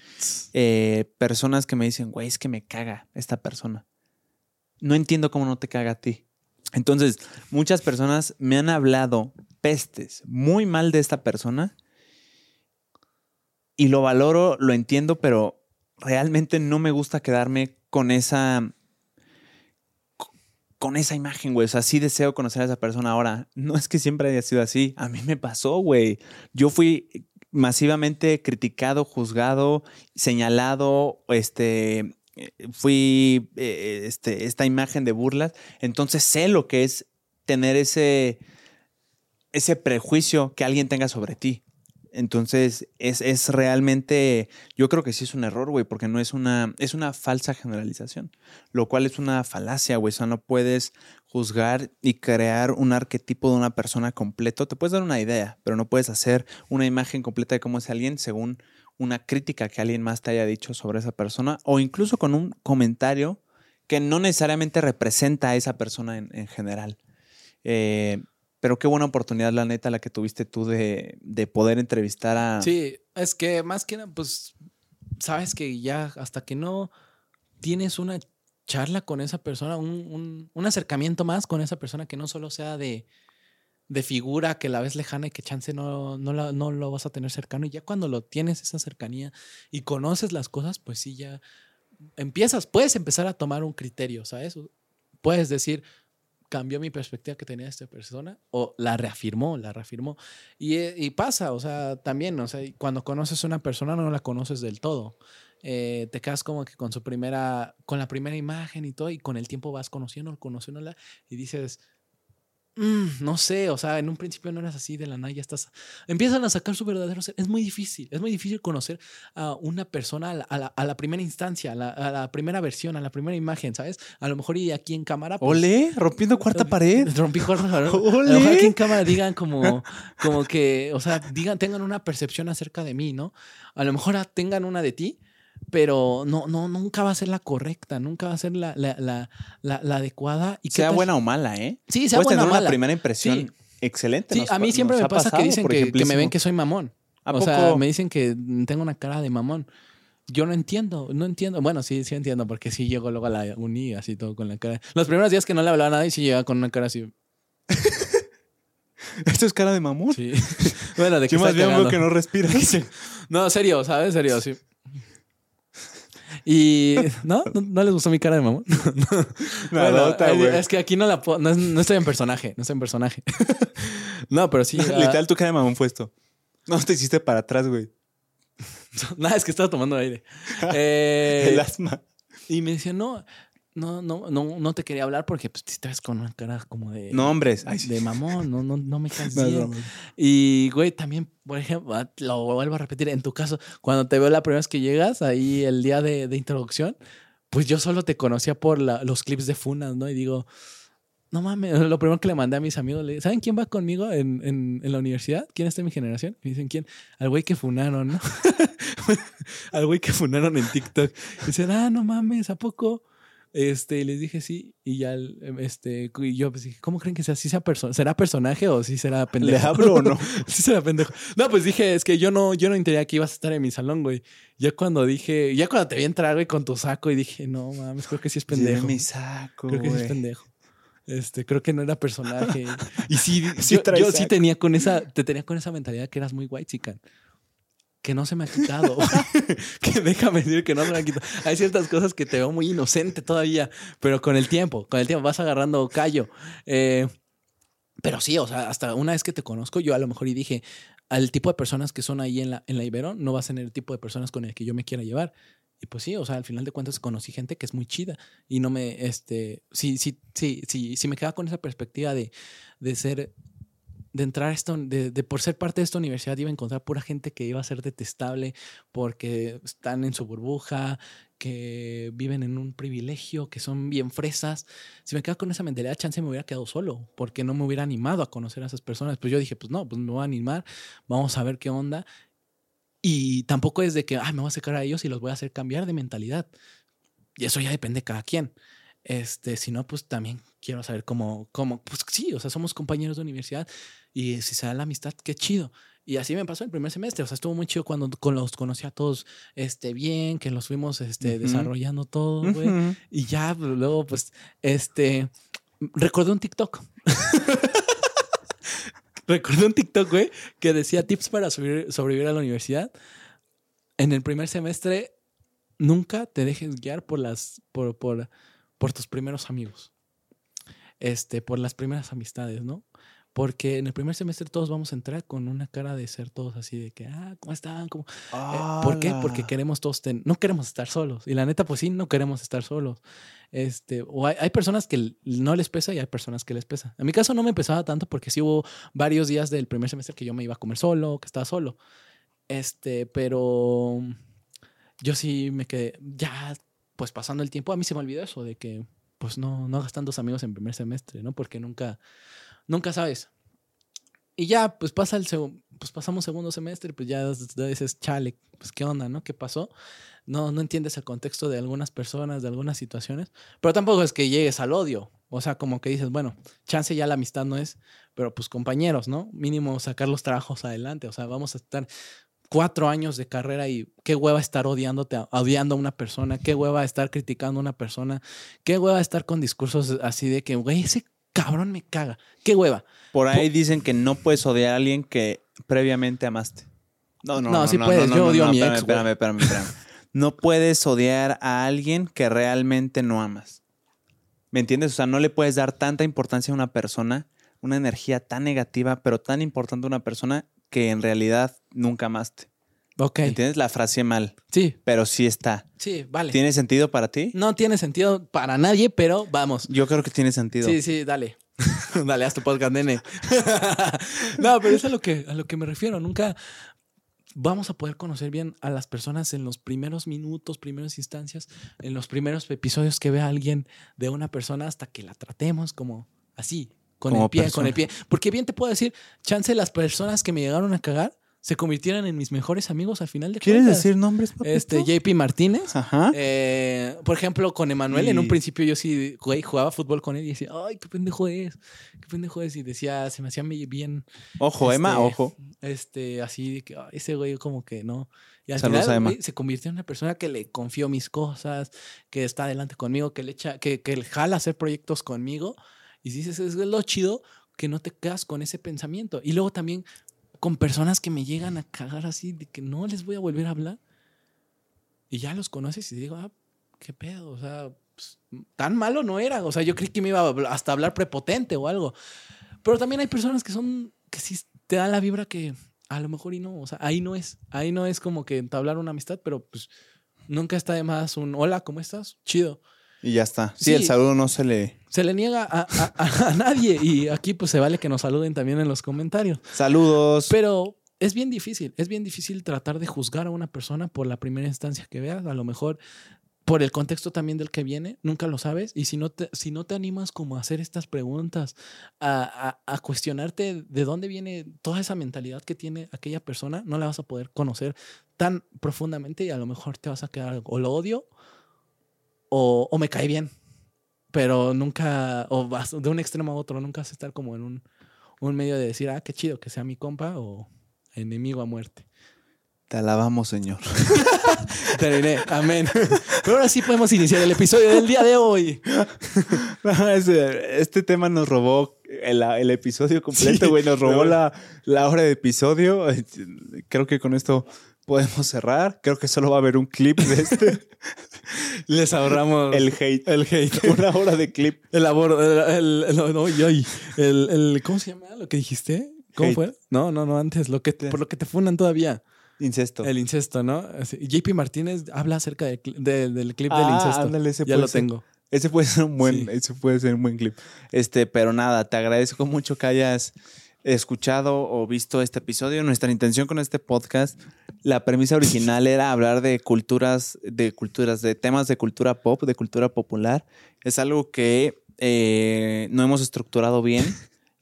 eh, personas que me dicen, güey, es que me caga esta persona no entiendo cómo no te caga a ti. Entonces, muchas personas me han hablado pestes muy mal de esta persona y lo valoro, lo entiendo, pero realmente no me gusta quedarme con esa con esa imagen, güey. O sea, sí deseo conocer a esa persona ahora. No es que siempre haya sido así. A mí me pasó, güey. Yo fui masivamente criticado, juzgado, señalado, este, fui eh, este, esta imagen de burlas, entonces sé lo que es tener ese, ese prejuicio que alguien tenga sobre ti. Entonces, es, es, realmente, yo creo que sí es un error, güey, porque no es una, es una falsa generalización, lo cual es una falacia, güey, o sea, no puedes juzgar y crear un arquetipo de una persona completo, te puedes dar una idea, pero no puedes hacer una imagen completa de cómo es alguien según una crítica que alguien más te haya dicho sobre esa persona o incluso con un comentario que no necesariamente representa a esa persona en, general. Eh, pero qué buena oportunidad, la neta, la que tuviste tú de, poder entrevistar a... Sí, es que más que nada, pues sabes que ya hasta que no tienes una charla con esa persona, un, un- un acercamiento más con esa persona que no solo sea de, de figura que la ves lejana y que chance no, no, la- no lo vas a tener cercano. Y ya cuando lo tienes esa cercanía y conoces las cosas, pues sí, ya empiezas, puedes empezar a tomar un criterio, ¿sabes? Puedes decir, cambió mi perspectiva que tenía esta persona o la reafirmó, la reafirmó. Y, eh, y pasa, o sea, también, o sea, cuando conoces a una persona no la conoces del todo. Eh, te quedas como que con su primera, con la primera imagen y todo, y con el tiempo vas conociendo, conociéndola y dices, "Mm, no sé, o sea, en un principio no eras así, de la nada ya estás, empiezan a sacar su verdadero ser. Es muy difícil, es muy difícil conocer a una persona a la, a la- a la primera instancia, a la, a la primera versión, a la primera imagen, ¿sabes? A lo mejor y aquí en cámara... pues, Ole, rompiendo cuarta pared. Rompí cuarta pared. A lo Ole. mejor aquí en cámara digan como, como que, o sea, digan, tengan una percepción acerca de mí, ¿no? A lo mejor tengan una de ti, pero no, no, nunca va a ser la correcta, nunca va a ser la, la, la, la- la adecuada. ¿Y Sea buena o mala, ¿eh? Sí, sea Puedes buena o tener una mala. primera impresión Sí. excelente. Sí, Nos a mí siempre me pasa que dicen que, que me ven que soy mamón. ¿A o sea, me dicen que tengo una cara de mamón. Yo no entiendo, no entiendo. Bueno, sí, sí entiendo, porque sí llego luego a la uni así todo con la cara. Los primeros días que no le hablaba a nadie, sí llegaba con una cara así. Esto es cara de mamón. Sí. bueno, de que Yo más bien veo que no respiras. No, serio, ¿sabes? Serio, sí. Y no, no, no les gustó mi cara de mamón. Bueno, Nadota, es- que aquí no la puedo- no, no estoy en personaje, no estoy en personaje. no, pero sí. Literal, tu cara de mamón fue esto. No te hiciste para atrás, güey. Nada, es que estaba tomando aire. Eh, El asma. y me decía, no, no, no, no, no te quería hablar porque pues, te ves con una cara como de. Ay, sí. De mamón, no, no, no me No, broma. Y, güey, también, por ejemplo, ah, lo vuelvo a repetir, en tu caso, cuando te veo la primera vez que llegas, ahí el día de, de introducción, pues yo solo te conocía por la- los clips de Funas, ¿no? Y digo, no mames, lo primero que le mandé a mis amigos, le ¿saben quién va conmigo en, en- en la universidad? ¿Quién está en mi generación? Me dicen, ¿quién? Al güey que funaron, ¿no? Al güey que funaron en TikTok. Y dicen, ah, no mames, ¿a poco? Este, y les dije sí, y ya, el- este, y yo pues dije, ¿cómo creen que sea? ¿Sí sea perso- ¿Será personaje o sí será pendejo? ¿Le hablo o no? sí será pendejo. No, pues dije, es que yo no, yo no entendía que ibas a estar en mi salón, güey. Ya cuando dije, ya cuando te vi entrar, güey, con tu saco y dije, no mames, creo que sí es pendejo. mi saco, Creo que sí es pendejo. Este, creo que no era personaje. Y sí, Sí yo, yo sí tenía con esa, te tenía con esa mentalidad que eras muy white chican. Que no se me ha quitado. que déjame decir que no se me ha quitado. Hay ciertas cosas que te veo muy inocente todavía, pero con el tiempo, con el tiempo vas agarrando callo. Eh, pero sí, o sea, hasta una vez que te conozco, yo a lo mejor y dije, al tipo de personas que son ahí en la, en la Ibero, no vas a ser el tipo de personas con el que yo me quiera llevar. Y pues sí, o sea, al final de cuentas conocí gente que es muy chida y no me, este, sí, sí, sí, sí, sí me quedaba con esa perspectiva de, de ser, de entrar a esto, de, de por ser parte de esta universidad iba a encontrar pura gente que iba a ser detestable porque están en su burbuja, que viven en un privilegio, que son bien fresas. Si me quedaba con esa mentalidad, chance me hubiera quedado solo porque no me hubiera animado a conocer a esas personas. Pues yo dije, pues no, pues me voy a animar, vamos a ver qué onda. Y tampoco es de que, ah, me voy a acercar a ellos y los voy a hacer cambiar de mentalidad. Y eso ya depende de cada quien. Este, si no, pues también quiero saber cómo, cómo, pues sí, o sea, somos compañeros de universidad y si se da la amistad, qué chido. Y así me pasó el primer semestre, o sea, estuvo muy chido cuando con los conocí a todos este, bien, que los fuimos este, Ujú. desarrollando todo, güey. Ujú. Y ya pues, luego, pues, este, recordé un TikTok. recordé un TikTok, güey, que decía tips para subir- sobrevivir a la universidad. En el primer semestre, nunca te dejes guiar por las, por, por, por tus primeros amigos. Este, por las primeras amistades, ¿no? Porque en el primer semestre todos vamos a entrar con una cara de ser todos así de que, ah, ¿cómo están? ¿Cómo? Eh, ¿Por qué? Porque queremos todos, ten- no queremos estar solos. Y la neta, pues sí, no queremos estar solos. Este, o hay, hay personas que no les pesa y hay personas que les pesa. En mi caso no me pesaba tanto porque sí hubo varios días del primer semestre que yo me iba a comer solo, que estaba solo. Este, pero yo sí me quedé, ya, pues pasando el tiempo, a mí se me olvidó eso de que, pues no, no hagas tantos amigos en primer semestre, ¿no? Porque nunca, nunca sabes. Y ya, pues pasa el segu- pues pasamos segundo semestre, pues ya dices, chale, pues qué onda, ¿no? ¿Qué pasó? No, no entiendes el contexto de algunas personas, de algunas situaciones, pero tampoco es que llegues al odio. O sea, como que dices, bueno, chance ya la amistad no es, pero pues compañeros, ¿no? Mínimo sacar los trabajos adelante. O sea, vamos a estar, cuatro años de carrera y qué hueva estar odiándote, odiando a una persona, qué hueva estar criticando a una persona, qué hueva estar con discursos así de que, güey, ese cabrón me caga, qué hueva. Por ahí dicen que no puedes odiar a alguien que previamente amaste. No, no, No, no. sí puedes, yo odio a mi espérame, ex, Espérame, espérame, espérame. no puedes odiar a alguien que realmente no amas. ¿Me entiendes? O sea, no le puedes dar tanta importancia a una persona, una energía tan negativa, pero tan importante a una persona que en realidad nunca amaste. Ok. ¿Me entiendes? La frase mal, Sí, pero sí está. sí, vale. ¿Tiene sentido para ti? No tiene sentido para nadie, pero vamos. Yo creo que tiene sentido. Sí, sí, dale. dale, haz tu podcast, nene. no, pero es a lo que, a lo que me refiero. Nunca vamos a poder conocer bien a las personas en los primeros minutos, primeras instancias, en los primeros episodios que vea alguien de una persona hasta que la tratemos como así, con Como el pie, persona. con el pie. Porque bien te puedo decir, chance las personas que me llegaron a cagar se convirtieron en mis mejores amigos al final de ¿Quieres cuentas. decir nombres, papito? Este, JP Martínez. Ajá. Eh, por ejemplo, con Emanuel, en un principio yo sí, güey, jugaba fútbol con él y decía, ay, qué pendejo es, qué pendejo es. Y decía, se me hacía bien, Ojo, Emma, este, ojo. este, así de que "Ay, ese güey como que no. Y al Saludos a final, Emma. güey, se convirtió en una persona que le confió mis cosas, que está adelante conmigo, que le echa, que, que le jala a hacer proyectos conmigo. Y dices, es lo chido que no te quedas con ese pensamiento. Y luego también con personas que me llegan a cagar así, de que no les voy a volver a hablar. Y ya los conoces y digo, ah, qué pedo, o sea, pues, tan malo no era. O sea, yo creí que me iba a hasta hablar prepotente o algo. Pero también hay personas que son, que sí te dan la vibra que a lo mejor y no. O sea, ahí no es. Ahí no es como que entablar una amistad, pero pues nunca está de más un hola, ¿cómo estás? Chido. Y ya está. Sí, Sí. el saludo no se le. Se le niega a, a- a- a nadie. Y aquí pues se vale que nos saluden también en los comentarios. Saludos. Pero es bien difícil, es bien difícil tratar de juzgar a una persona por la primera instancia que veas. A lo mejor por el contexto también del que viene, nunca lo sabes. Y si no te, si no te animas como a hacer estas preguntas, a, a- a cuestionarte de dónde viene toda esa mentalidad que tiene aquella persona, no la vas a poder conocer tan profundamente y a lo mejor te vas a quedar o lo odio o, o me cae bien. Pero nunca, o vas de un extremo a otro, nunca vas a estar como en un, un medio de decir, ah, qué chido que sea mi compa o enemigo a muerte. Te alabamos, Señor. Terminé, amén. Pero ahora sí podemos iniciar el episodio del día de hoy. Este tema nos robó el, el episodio completo, Sí, güey. Nos robó la, la hora de episodio. Creo que con esto podemos cerrar. Creo que solo va a haber un clip de este. Les ahorramos el hate. el hate. Una hora de clip. El aborto, el, el, el- no, el, el- ¿cómo se llama lo que dijiste? ¿Cómo Hate. fue? No, no, no, antes, lo que, por lo que te funan todavía. Incesto. El incesto, ¿no? JP Martínez habla acerca de de- del clip del Ah, incesto. ándale, ese ya lo ser. tengo. Ese puede ser un buen, Sí. ese puede ser un buen clip. Este, pero nada, te agradezco mucho que hayas escuchado o visto este episodio. Nuestra intención con este podcast, la premisa original era hablar de culturas, de culturas, de temas de cultura pop, de cultura popular. Es algo que eh, no hemos estructurado bien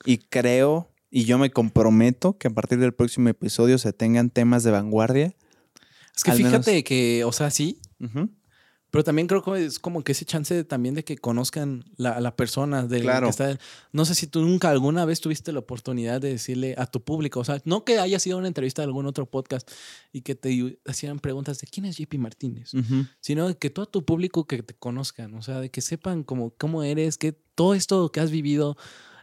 y creo y yo me comprometo que a partir del próximo episodio se tengan temas de vanguardia. Es que Al menos- fíjate que, o sea, sí. Pero también creo que es como que ese chance también de que conozcan la, la persona de Claro. que está. No sé si tú nunca alguna vez tuviste la oportunidad de decirle a tu público, o sea, no que haya sido una entrevista de algún otro podcast y que te hacían preguntas de quién es JP Martínez, sino que todo tu público que te conozcan, o sea, de que sepan cómo, cómo eres, que todo esto que has vivido,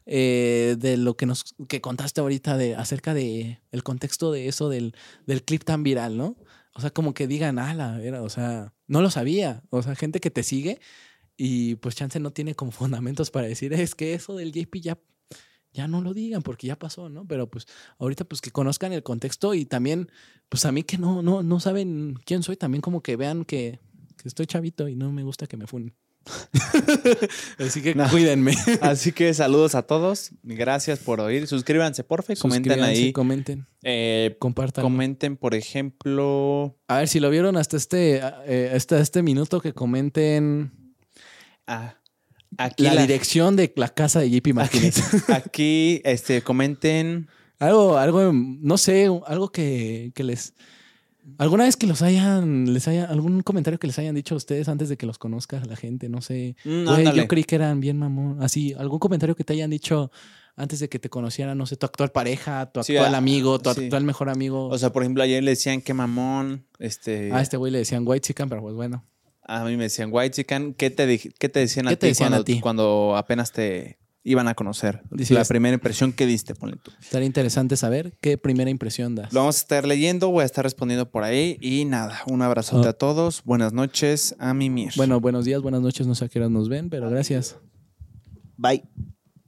eh, de lo que nos que contaste ahorita de acerca de el contexto de eso del, del clip tan viral, ¿no? O sea, como que digan, ala, era, o sea, no lo sabía. O sea, gente que te sigue y pues chance no tiene como fundamentos para decir, es que eso del JP ya, ya no lo digan porque ya pasó, ¿no? Pero pues ahorita pues que conozcan el contexto y también, pues a mí que no, no, no saben quién soy, también como que vean que, que estoy chavito y no me gusta que me funen. Así que No. cuídenme. Así que saludos a todos. Gracias por oír. Suscríbanse, porfa, y comenten ahí. Comenten, Eh, compartan. comenten, por ejemplo. A ver, si lo vieron hasta este, eh, hasta este minuto, que comenten ah, aquí, la, la- dirección de la casa de JP aquí, Martínez. aquí, este, comenten. algo, algo, no sé, algo que, que les. ¿Alguna vez que los hayan, les haya, algún comentario que les hayan dicho a ustedes antes de que los conozca la gente? No sé. Mm, Güey, yo creí que eran bien mamón. Así, algún comentario que te hayan dicho antes de que te conociera, no sé, tu actual pareja, tu actual ah, amigo, tu sí. actual mejor amigo. O sea, por ejemplo, ayer le decían qué mamón, este, a este güey le decían white chicken, pero pues bueno. a mí me decían white chicken. ¿Qué te, qué te decían ¿Qué a te ti decían cuando, a ti? cuando apenas te iban a conocer? Dices- la primera impresión que diste, ponle tú. Estaría interesante saber qué primera impresión das. Lo vamos a estar leyendo, voy a estar respondiendo por ahí y nada, un abrazote Oh. a todos, buenas noches, a mimir. Bueno, buenos días, buenas noches, no sé a qué horas nos ven, pero gracias. bye.